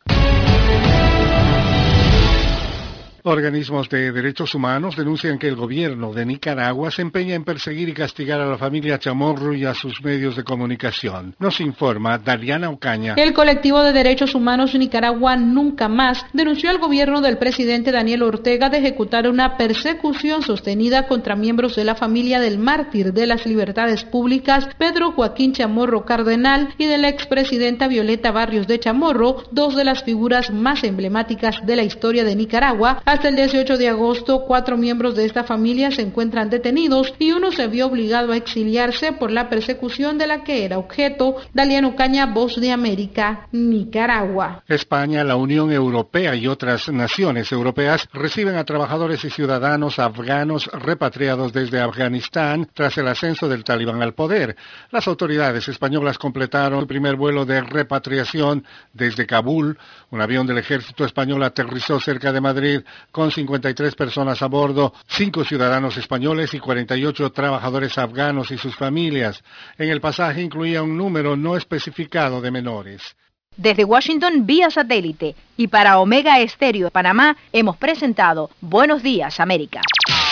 Q: Organismos de derechos humanos denuncian que el gobierno de Nicaragua se empeña en perseguir y castigar a la familia Chamorro y a sus medios de comunicación. Nos informa Dariana Ocaña.
V: El colectivo de derechos humanos Nicaragua Nunca Más denunció al gobierno del presidente Daniel Ortega de ejecutar una persecución sostenida contra miembros de la familia del mártir de las libertades públicas Pedro Joaquín Chamorro Cardenal y de la expresidenta Violeta Barrios de Chamorro, dos de las figuras más emblemáticas de la historia de Nicaragua, hasta el 18 de agosto, cuatro miembros de esta familia se encuentran detenidos y uno se vio obligado a exiliarse por la persecución de la que era objeto. Daliano Caña, Voz de América, Nicaragua.
Q: España, la Unión Europea y otras naciones europeas reciben a trabajadores y ciudadanos afganos repatriados desde Afganistán tras el ascenso del talibán al poder. Las autoridades españolas completaron el primer vuelo de repatriación desde Kabul. Un avión del ejército español aterrizó cerca de Madrid con 53 personas a bordo, 5 ciudadanos españoles y 48 trabajadores afganos y sus familias. En el pasaje incluía un número no especificado de menores.
W: Desde Washington vía satélite y para Omega Estéreo de Panamá hemos presentado Buenos Días América.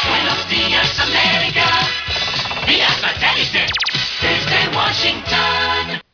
F: Buenos días América, vía satélite desde Washington.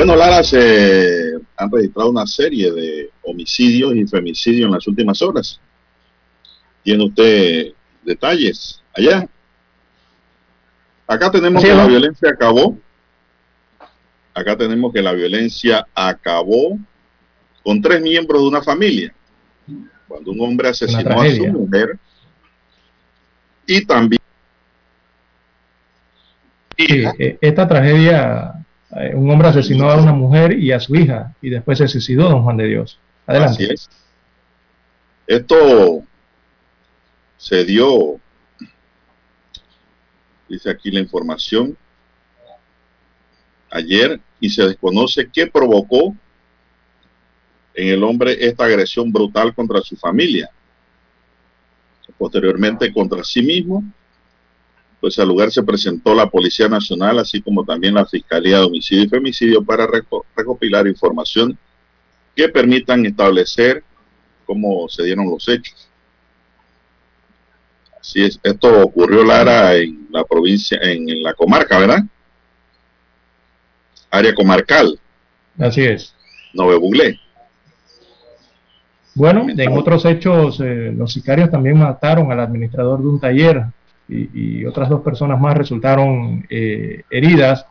A: Bueno, Lara, se han registrado una serie de homicidios y femicidios en las últimas horas. ¿Tiene usted detalles allá? Acá tenemos
D: Sí,
A: que la violencia acabó. Acá tenemos que la violencia acabó con tres miembros de una familia. Cuando un hombre asesinó a su mujer y también
D: Sí, eh, esta tragedia, eh, un hombre asesinó a una mujer y a su hija y después se suicidó, don Juan de Dios. Adelante.
A: Esto se dio, dice aquí la información, ayer y se desconoce qué provocó en el hombre esta agresión brutal contra su familia. Posteriormente contra sí mismo, pues al lugar se presentó la Policía Nacional, así como también la Fiscalía de Homicidio y Femicidio para reco- recopilar información que permitan establecer cómo se dieron los hechos. Así es, esto ocurrió, Lara, en la provincia, en, en la comarca, ¿verdad? Área comarcal,
D: Así es.
A: Nove Buglé.
D: Bueno, en otros hechos, eh, los sicarios también mataron al administrador de un taller y, otras dos personas más resultaron eh, heridas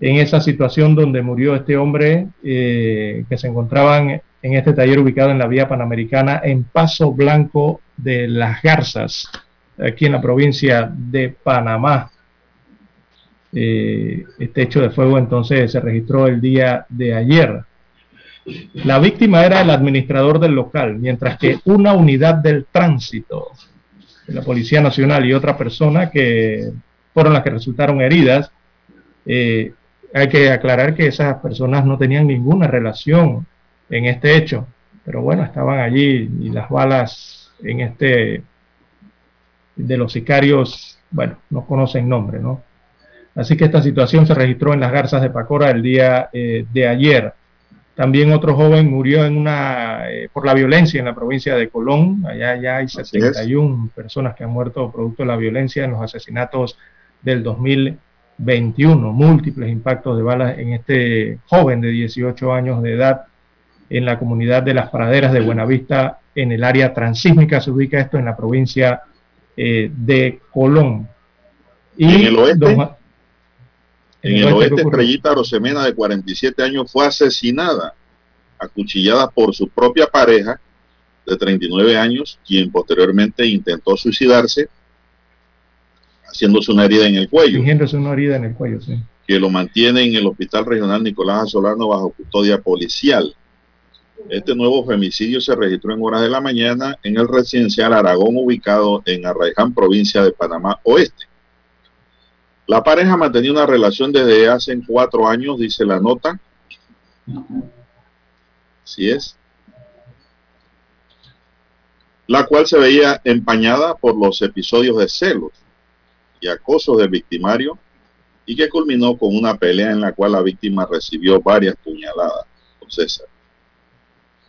D: en esa situación donde murió este hombre eh, que se encontraban en este taller ubicado en la vía panamericana en Paso Blanco de las Garzas, aquí en la provincia de Panamá. Eh, este hecho de fuego entonces se registró el día de ayer. La víctima era el administrador del local, mientras que una unidad del tránsito la Policía Nacional y otra persona que fueron las que resultaron heridas. eh, hay que aclarar que esas personas no tenían ninguna relación en este hecho, pero bueno, estaban allí y las balas en este de los sicarios, bueno, no conocen nombre, ¿no? Así que esta situación se registró en las garzas de Pacora el día eh, de ayer. También otro joven murió en una, eh, por la violencia en la provincia de Colón. Allá ya hay 71 personas que han muerto producto de la violencia en los asesinatos del 2021. Múltiples impactos de balas en este joven de 18 años de edad en la comunidad de las praderas de Buenavista, en el área transísmica. Se ubica esto en la provincia eh, de Colón.
A: Y en el oeste, en el oeste, Estrellita Rosemena, de 47 años, fue asesinada, acuchillada por su propia pareja de 39 años, quien posteriormente intentó suicidarse, haciéndose una herida en el cuello.
D: Haciéndose una herida en el cuello, sí.
A: Que lo mantiene en el Hospital Regional Nicolás Azolano bajo custodia policial. Este nuevo femicidio se registró en horas de la mañana en el residencial Aragón, ubicado en Arraiján, provincia de Panamá Oeste. La pareja mantenía una relación desde hace cuatro años, dice la nota. Así es. La cual se veía empañada por los episodios de celos y acoso del victimario y que culminó con una pelea en la cual la víctima recibió varias puñaladas. César.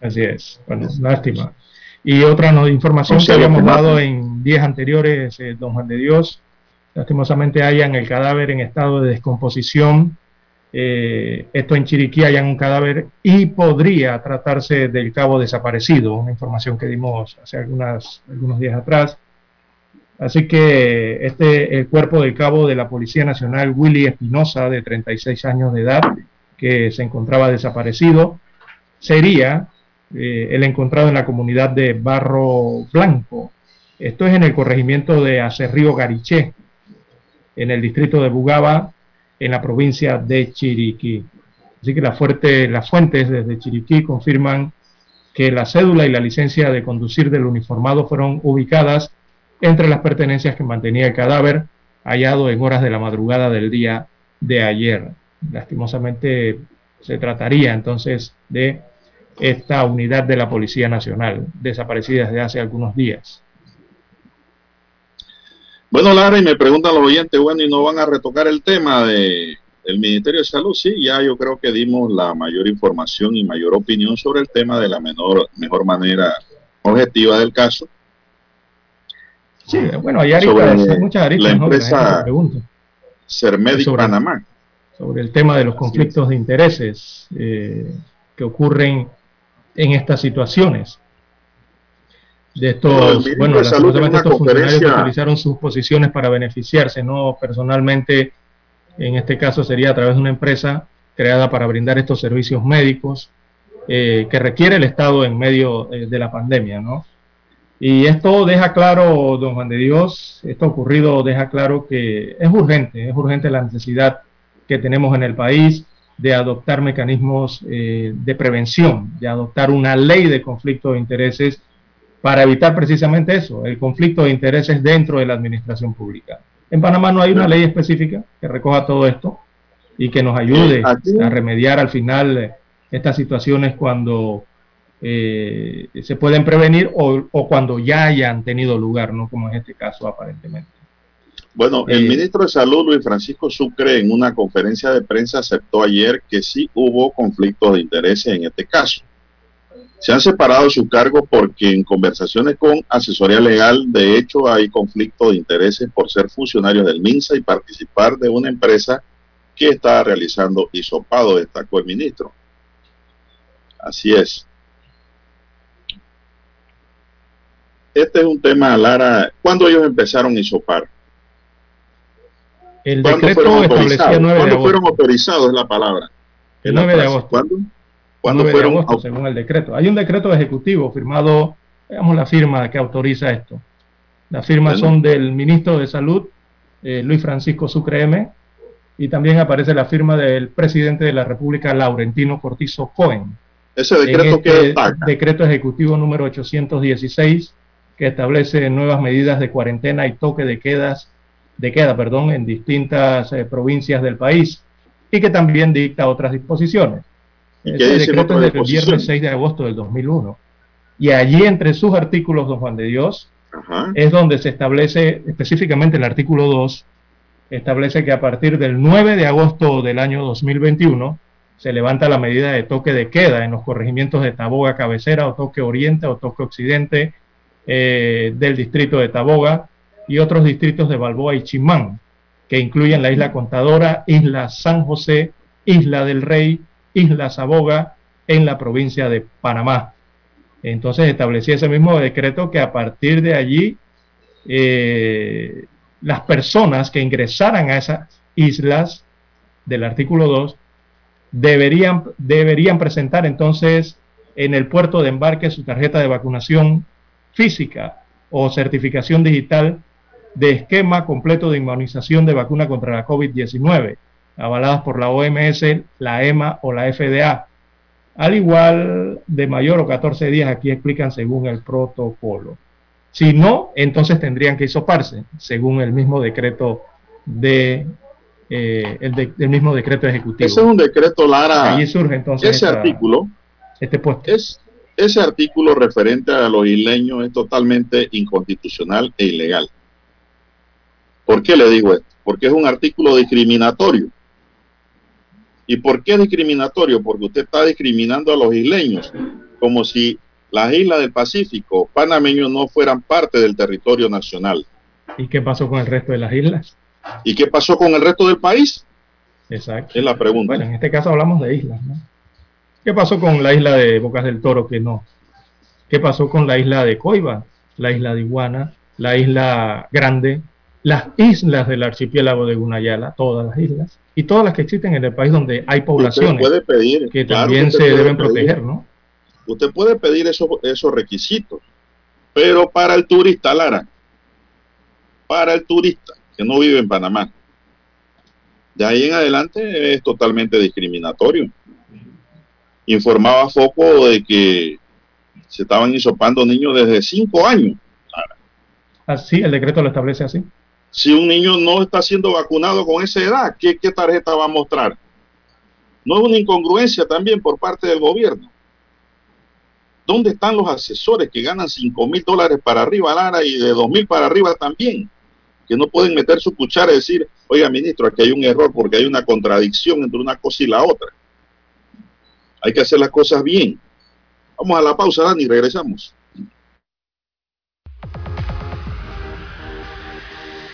D: Así es. Bueno, lástima. Y otra no, información que habíamos dado en días anteriores, eh, don Juan de Dios, lastimosamente hayan el cadáver en estado de descomposición. Eh, esto en Chiriquí hayan un cadáver y podría tratarse del cabo desaparecido, una información que dimos hace algunas, algunos días atrás. Así que este el cuerpo del cabo de la Policía Nacional, Willy Espinosa, de 36 años de edad, que se encontraba desaparecido, sería eh, el encontrado en la comunidad de Barro Blanco. Esto es en el corregimiento de Acerrío Gariché, en el distrito de Bugaba, en la provincia de Chiriquí. Así que la fuerte, las fuentes desde Chiriquí confirman que la cédula y la licencia de conducir del uniformado fueron ubicadas entre las pertenencias que mantenía el cadáver hallado en horas de la madrugada del día de ayer. Lastimosamente se trataría entonces de esta unidad de la Policía Nacional, desaparecida desde hace algunos días.
A: Bueno, Lara, y me preguntan los oyentes, bueno, ¿y no van a retocar el tema de el Ministerio de Salud? Sí, ya yo creo que dimos la mayor información y mayor opinión sobre el tema de la menor, mejor manera objetiva del caso.
D: Sí, bueno, hay, aristas, muchas aristas,
A: la empresa Cermedic Panamá.
D: Sobre el tema de los conflictos de intereses eh, que ocurren en estas situaciones. De estos, bueno, las, estos funcionarios que utilizaron sus posiciones para beneficiarse, no personalmente, en este caso sería a través de una empresa creada para brindar estos servicios médicos eh, que requiere el Estado en medio eh, de la pandemia, ¿no? Y esto deja claro, don Juan de Dios, esto ocurrido deja claro que es urgente, es urgente la necesidad que tenemos en el país de adoptar mecanismos eh, de prevención, de adoptar una ley de conflicto de intereses para evitar precisamente eso, el conflicto de intereses dentro de la administración pública. En Panamá no hay una ley específica que recoja todo esto y que nos ayude a remediar al final eh, estas situaciones cuando eh, se pueden prevenir o, o, cuando ya hayan tenido lugar, ¿no? Como en este caso aparentemente.
A: Bueno, el ministro de Salud, Luis Francisco Sucre, en una conferencia de prensa aceptó ayer que sí hubo conflictos de intereses en este caso. Se han separado su cargo porque en conversaciones con asesoría legal, de hecho, hay conflicto de intereses por ser funcionarios del MINSA y participar de una empresa que está realizando hisopado, destacó el ministro. Así es. Este es un tema, Lara. ¿Cuándo ellos empezaron a hisopar?
D: El decreto establecía 9
A: ¿Cuándo fueron autorizados? Es la palabra.
D: El 9 de agosto.
A: ¿Cuándo?
D: ¿Cuándo fueron? De agosto, según el decreto. Hay un decreto ejecutivo firmado, veamos la firma que autoriza esto. Las firmas son del ministro de Salud, eh, Luis Francisco Sucre M, y también aparece la firma del presidente de la República, Laurentino Cortizo Cohen.
A: Ese decreto que
D: este decreto ejecutivo número 816 que establece nuevas medidas de cuarentena y toque de quedas de queda, perdón, en distintas eh, provincias del país y que también dicta otras disposiciones. Ese decreto es del viernes 6 de agosto del 2001. Y allí entre sus artículos, don Juan de Dios, es donde se establece específicamente el artículo 2, establece que a partir del 9 de agosto del año 2021 se levanta la medida de toque de queda en los corregimientos de Taboga Cabecera o Toque Oriente o Toque Occidente eh, del distrito de Taboga y otros distritos de Balboa y Chimán, que incluyen la isla Contadora, isla San José, isla del Rey, isla Saboga, en la provincia de Panamá. Entonces establecía ese mismo decreto que a partir de allí eh, las personas que ingresaran a esas islas del artículo 2 deberían, deberían presentar entonces en el puerto de embarque su tarjeta de vacunación física o certificación digital de esquema completo de inmunización de vacuna contra la COVID-19, avaladas por la OMS, la EMA o la FDA, al igual de mayor o 14 días, aquí explican según el protocolo. Si no, entonces tendrían que hisoparse, según el mismo decreto de eh, el, mismo decreto ejecutivo.
A: Ese es un decreto, Lara.
D: Allí surge entonces
A: ese artículo.
D: Este puesto.
A: Es, ese artículo referente a los isleños es totalmente inconstitucional e ilegal. ¿Por qué le digo esto? Porque es un artículo discriminatorio. ¿Y por qué es discriminatorio? Porque usted está discriminando a los isleños, como si las islas del Pacífico panameños no fueran parte del territorio nacional.
D: ¿Y qué pasó con el resto de las islas?
A: ¿Y qué pasó con el resto del país?
D: Exacto.
A: Es la pregunta.
D: Bueno, en este caso hablamos de islas, ¿no? ¿Qué pasó con la isla de Bocas del Toro que no? ¿Qué pasó con la isla de Coiba, la isla de Iguana, la isla Grande, las islas del archipiélago de Gunayala, todas las islas, y todas las que existen en el país donde hay poblaciones
A: puede pedir,
D: que también se deben proteger, ¿no?
A: Usted puede pedir esos, esos requisitos, pero para el turista, Lara, para el turista, que no vive en Panamá. De ahí en adelante es totalmente discriminatorio. Informaba Foco de que se estaban hisopando niños desde cinco años.
D: Así, el decreto lo establece así.
A: Si un niño no está siendo vacunado con esa edad, ¿qué, tarjeta va a mostrar? No es una incongruencia también por parte del gobierno. ¿Dónde están los asesores que ganan cinco mil dólares para arriba, Lara, y de dos mil para arriba también? que no pueden meter su cuchara y decir, oiga, ministro, aquí hay un error porque hay una contradicción entre una cosa y la otra. Hay que hacer las cosas bien. Vamos a la pausa, Dani, regresamos.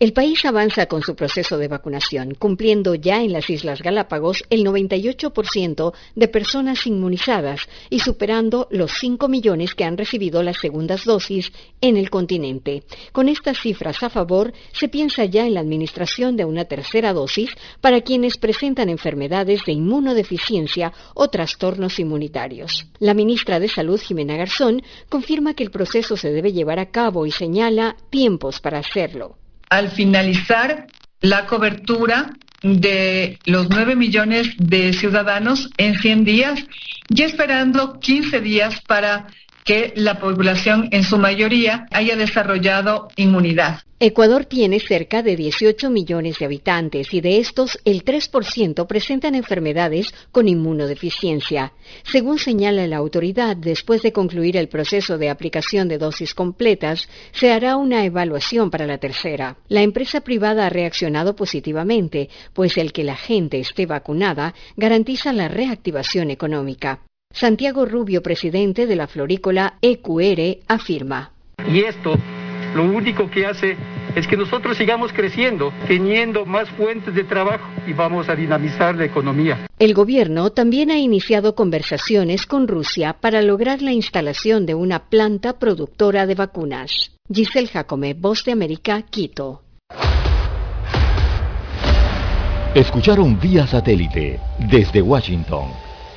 X: El país avanza con su proceso de vacunación, cumpliendo ya en las Islas Galápagos el 98% de personas inmunizadas y superando los 5 millones que han recibido las segundas dosis en el continente. Con estas cifras a favor, se piensa ya en la administración de una tercera dosis para quienes presentan enfermedades de inmunodeficiencia o trastornos inmunitarios. La ministra de Salud, Jimena Garzón, confirma que el proceso se debe llevar a cabo y señala tiempos para hacerlo
Y: al finalizar la cobertura de los 9 millones de ciudadanos en 100 días y esperando 15 días para que la población en su mayoría haya desarrollado inmunidad.
X: Ecuador tiene cerca de 18 millones de habitantes y de estos el 3% presentan enfermedades con inmunodeficiencia. Según señala la autoridad, después de concluir el proceso de aplicación de dosis completas, se hará una evaluación para la tercera. La empresa privada ha reaccionado positivamente, pues el que la gente esté vacunada garantiza la reactivación económica. Santiago Rubio, presidente de la florícola EQR, afirma.
Z: Y esto lo único que hace es que nosotros sigamos creciendo, teniendo más fuentes de trabajo y vamos a dinamizar la economía.
X: El gobierno también ha iniciado conversaciones con Rusia para lograr la instalación de una planta productora de vacunas. Giselle Jacome, Voz de América, Quito.
B: Escucharon vía satélite desde Washington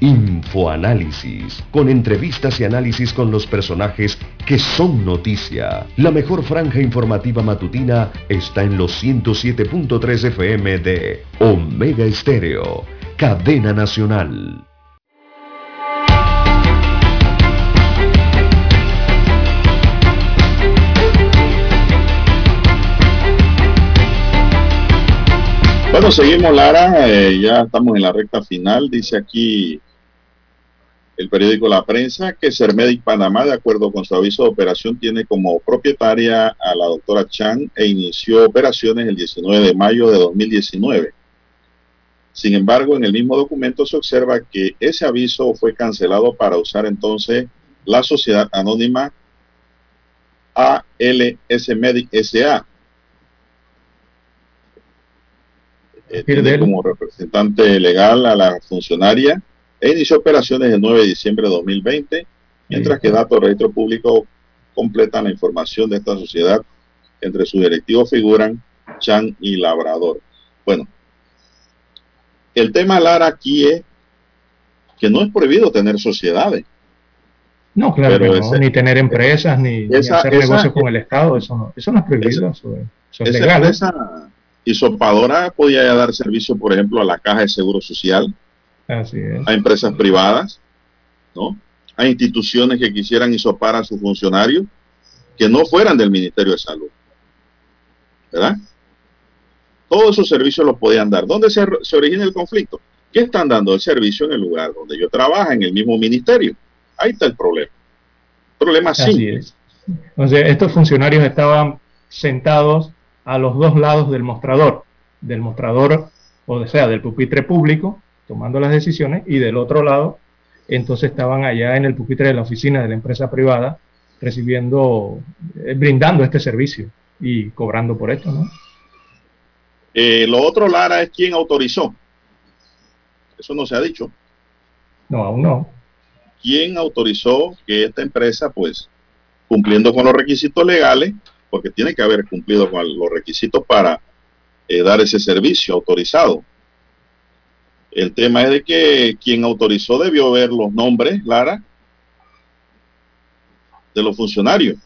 C: Infoanálisis, con entrevistas y análisis con los personajes que son noticia. La mejor franja informativa matutina está en los 107.3 FM de Omega Estéreo, cadena nacional.
A: Bueno, seguimos, Lara. eh, ya estamos en la recta final. Dice aquí el periódico La Prensa que Cermedic Panamá, de acuerdo con su aviso de operación, tiene como propietaria a la doctora Chan e inició operaciones el 19 de mayo de 2019. Sin embargo, en el mismo documento se observa que ese aviso fue cancelado para usar entonces la sociedad anónima ALS Medic SA. Eh, tiene como representante legal a la funcionaria e inició operaciones el 9 de diciembre de 2020, mientras que datos del registro público completan la información de esta sociedad. Entre sus directivos figuran Chan y Labrador. Bueno, el tema Lara aquí es que no es prohibido tener sociedades.
D: No, claro, que no,
A: ese-
D: ni tener empresas, ni, ni
A: esa-
D: hacer
A: esa-
D: negocios con el Estado, eso no, eso no es prohibido, eso, es- eso es
A: Esa
D: legal.
A: empresa isopadora podía ya dar servicio, por ejemplo, a la Caja de Seguro Social,
D: Así es.
A: a empresas privadas, ¿no? A instituciones que quisieran isopar a sus funcionarios que no fueran del Ministerio de Salud. ¿Verdad? Todos esos servicios los podían dar. ¿Dónde se, se origina el conflicto? ¿Qué están dando el servicio en el lugar donde yo trabajo, en el mismo ministerio? Ahí está el problema. Problema
D: Así
A: simple.
D: es. Entonces, estos funcionarios estaban sentados a los dos lados del mostrador, del mostrador, o sea, del pupitre público, tomando las decisiones, y del otro lado, entonces estaban allá en el pupitre de la oficina de la empresa privada, recibiendo, eh, brindando este servicio y cobrando por esto, ¿no?
A: Eh, lo otro, Lara, es quién autorizó. Eso no se ha dicho.
D: No, aún no.
A: quién autorizó que esta empresa, pues, cumpliendo con los requisitos legales, porque tiene que haber cumplido con los requisitos para eh, dar ese servicio autorizado. El tema es de que quien autorizó debió ver los nombres, Lara, de los funcionarios.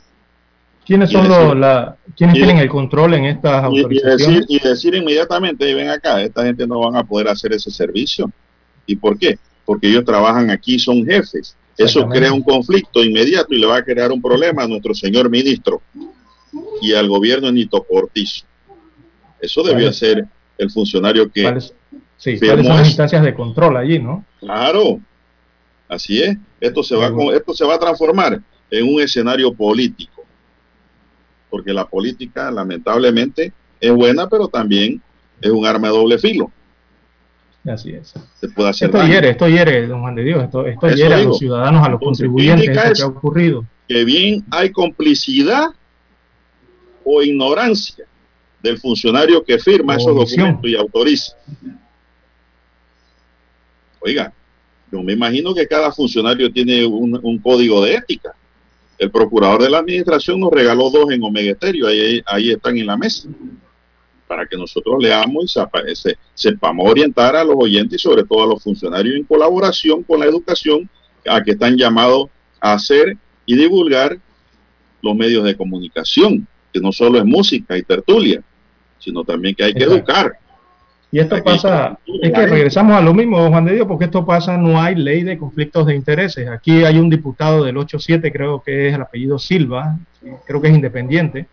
D: ¿Quiénes son
A: decir-
D: los, la, quiénes
A: y-
D: tienen el control en estas
A: Y, y
D: autorizaciones?
A: decir, y decir inmediatamente, "Ey, ven acá, esta gente no van a poder hacer ese servicio. ¿Y por qué? Porque ellos trabajan aquí, son jefes. Eso crea un conflicto inmediato y le va a crear un problema a nuestro señor ministro y al gobierno Nito Cortizo. Eso debió
D: ¿Cuáles-
A: ser el funcionario que
D: ¿Cuáles, sí, ¿cuáles son las instancias de control allí, no?
A: Claro, así es. Esto se va con- esto se va a transformar en un escenario político, porque la política lamentablemente es buena, pero también es un arma de doble filo.
D: Así es.
A: Se puede hacer
D: Esto
A: daño.
D: hiere, esto hiere, don Juan de Dios, esto, esto hiere a los ciudadanos, a los
A: Entonces, ¿qué
D: contribuyentes, esto que ha ocurrido.
A: Que bien hay complicidad o ignorancia del funcionario que firma
D: O
A: esos
D: omisión.
A: documentos y autoriza. Oiga, yo me imagino que cada funcionario tiene un, un código de ética. El procurador de la administración nos regaló dos en Omega Estéreo, ahí, ahí están en la mesa, para que nosotros leamos y sepa- se- sepamos orientar a los oyentes y sobre todo a los funcionarios en colaboración con la educación a que están llamados a hacer y divulgar los medios de comunicación, que no solo es música y tertulia, sino también que hay que
D: Exacto.
A: educar.
D: Y esto pasa, es que regresamos a lo mismo, don Juan de Dios, porque esto pasa, no hay ley de conflictos de intereses. Aquí hay un diputado del 8-7, creo que es el apellido Silva, creo que es independiente,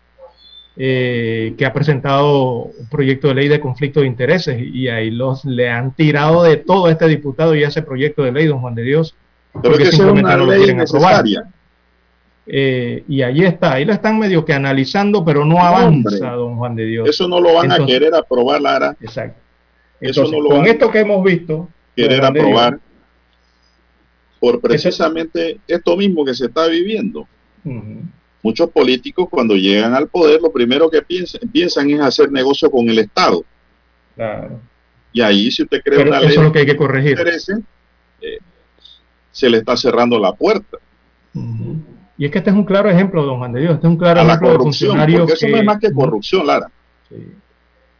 D: eh, que ha presentado un proyecto de ley de conflicto de intereses y ahí los le han tirado de todo a este diputado y a ese proyecto de ley, don Juan de Dios.
A: Pero que eso es una ley necesaria.
D: Eh, y ahí está, ahí lo están medio que analizando, pero no avanza, don Juan de Dios.
A: Eso no lo van a querer aprobar, Lara.
D: Exacto. Entonces, con esto que hemos visto,
A: querer aprobar por precisamente esto mismo que se está viviendo. Muchos políticos cuando llegan al poder lo primero que piensan, piensan es hacer negocio con el Estado.
D: Claro.
A: Y ahí si usted cree
D: Pero
A: una
D: eso
A: ley
D: es lo que hay que corregir.
A: interese, eh, se le está cerrando la puerta
D: Y es que este es un claro ejemplo, don Juan de Dios, este es un claro
A: a la
D: ejemplo de
A: corrupción,
D: funcionarios
A: porque eso no
D: que-
A: es más que corrupción, Lara.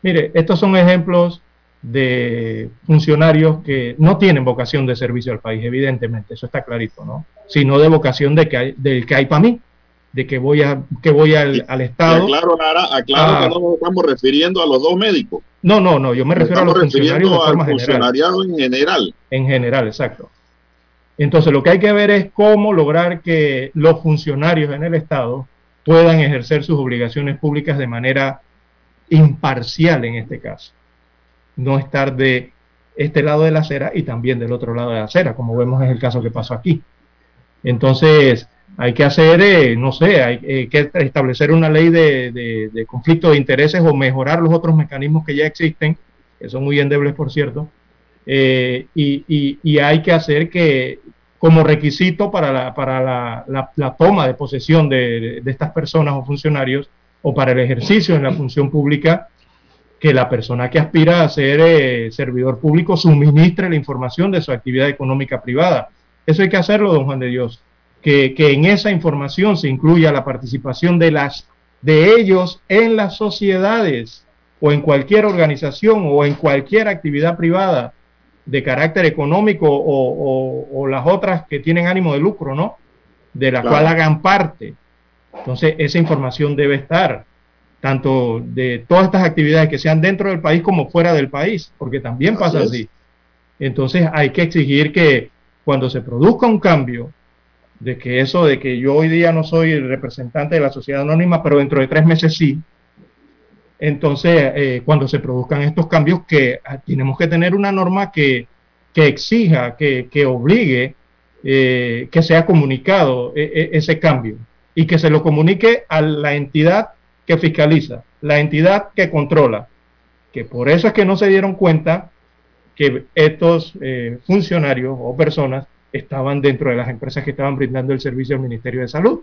D: Mire, estos son ejemplos de funcionarios que no tienen vocación de servicio al país, evidentemente, eso está clarito, ¿no? Sino de vocación de que hay, del que hay para mí, de que voy a que voy al, al Estado.
A: aclaro, Lara, aclaro
D: Ah.
A: que no nos estamos refiriendo a los dos médicos.
D: No, no, no, yo me refiero a los funcionarios de forma
A: al
D: general.
A: funcionariado en general.
D: En general, exacto. Entonces, lo que hay que ver es cómo lograr que los funcionarios en el Estado puedan ejercer sus obligaciones públicas de manera imparcial en este caso. No estar de este lado de la acera y también del otro lado de la acera, como vemos es el caso que pasó aquí. Entonces, hay que hacer, eh, no sé, hay eh, que establecer una ley de, de- de conflicto de intereses o mejorar los otros mecanismos que ya existen, que son muy endebles, por cierto, eh, y, y- hay que hacer que como requisito para la, para la, la- la toma de posesión de, de estas personas o funcionarios o para el ejercicio en la función pública, que la persona que aspira a ser eh, servidor público suministre la información de su actividad económica privada. Eso hay que hacerlo, don Juan de Dios, que, que en esa información se incluya la participación de, las, de ellos en las sociedades o en cualquier organización o en cualquier actividad privada de carácter económico o, o- o las otras que tienen ánimo de lucro, ¿no? De la
A: Claro.
D: cual hagan parte. Entonces, esa información debe estar, tanto de todas estas actividades que sean dentro del país como fuera del país, porque también pasa
A: Así es.
D: así. Entonces, hay que exigir que cuando se produzca un cambio, de que eso de que yo hoy día no soy el representante de la sociedad anónima, pero dentro de tres meses sí, entonces, eh, cuando se produzcan estos cambios, que ah, tenemos que tener una norma que, que exija, que, que obligue, eh, que sea comunicado eh, ese cambio y que se lo comunique a la entidad que fiscaliza, la entidad que controla, que por eso es que no se dieron cuenta que estos eh, funcionarios o personas estaban dentro de las empresas que estaban brindando el servicio al Ministerio de Salud.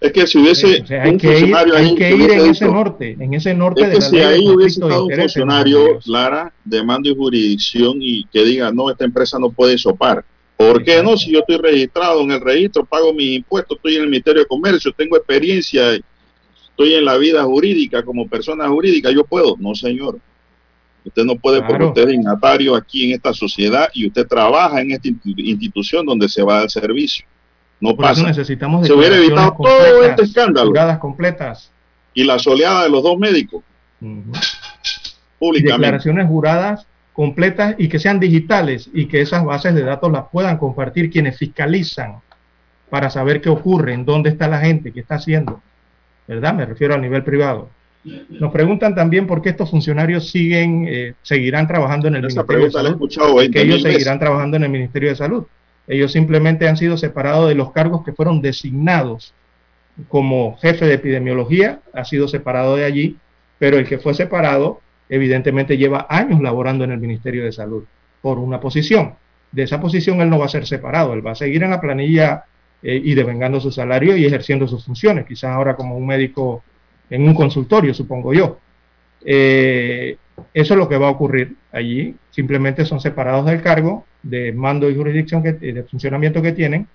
A: Es que si hubiese
D: O sea, hay
A: un
D: que ir,
A: funcionario
D: hay
A: ahí
D: que
A: que
D: ir en ese norte, en ese norte
A: Es
D: de
A: que
D: la
A: si
D: de
A: ahí hubiese
D: de
A: estado un funcionario. Lara, de mando y jurisdicción y que diga, no, esta empresa no puede sopar. ¿Por qué no? Si yo estoy registrado en el registro, pago mis impuestos, estoy en el Ministerio de Comercio, tengo experiencia, estoy en la vida jurídica como persona jurídica, yo puedo. No, señor. Usted no puede porque usted es dignatario aquí en esta sociedad y usted trabaja en esta institu- institución donde se va a dar servicio. No
D: Por
A: pasa.
D: necesitamos
A: Se hubiera evitado todo este escándalo
D: juradas completas.
A: y la soleada de los dos médicos
D: y
A: públicamente.
D: declaraciones juradas completas y que sean digitales y que esas bases de datos las puedan compartir quienes fiscalizan para saber qué ocurre, en dónde está la gente, qué está haciendo. ¿Verdad? Me refiero a nivel privado. Nos preguntan también por qué estos funcionarios siguen, eh, seguirán trabajando en el
A: Esa
D: Ministerio de
A: pregunta la he
D: Salud.
A: escuchado 20
D: que ellos seguirán trabajando en el Ministerio de Salud. Ellos simplemente han sido separados de los cargos que fueron designados como jefe de epidemiología, ha sido separado de allí, pero el que fue separado evidentemente lleva años laborando en el Ministerio de Salud por una posición. De esa posición él no va a ser separado, él va a seguir en la planilla eh, y devengando su salario y ejerciendo sus funciones, quizás ahora como un médico en un consultorio, supongo yo. Eh, eso es lo que va a ocurrir allí. Simplemente son separados del cargo de mando y jurisdicción que, de funcionamiento que tienen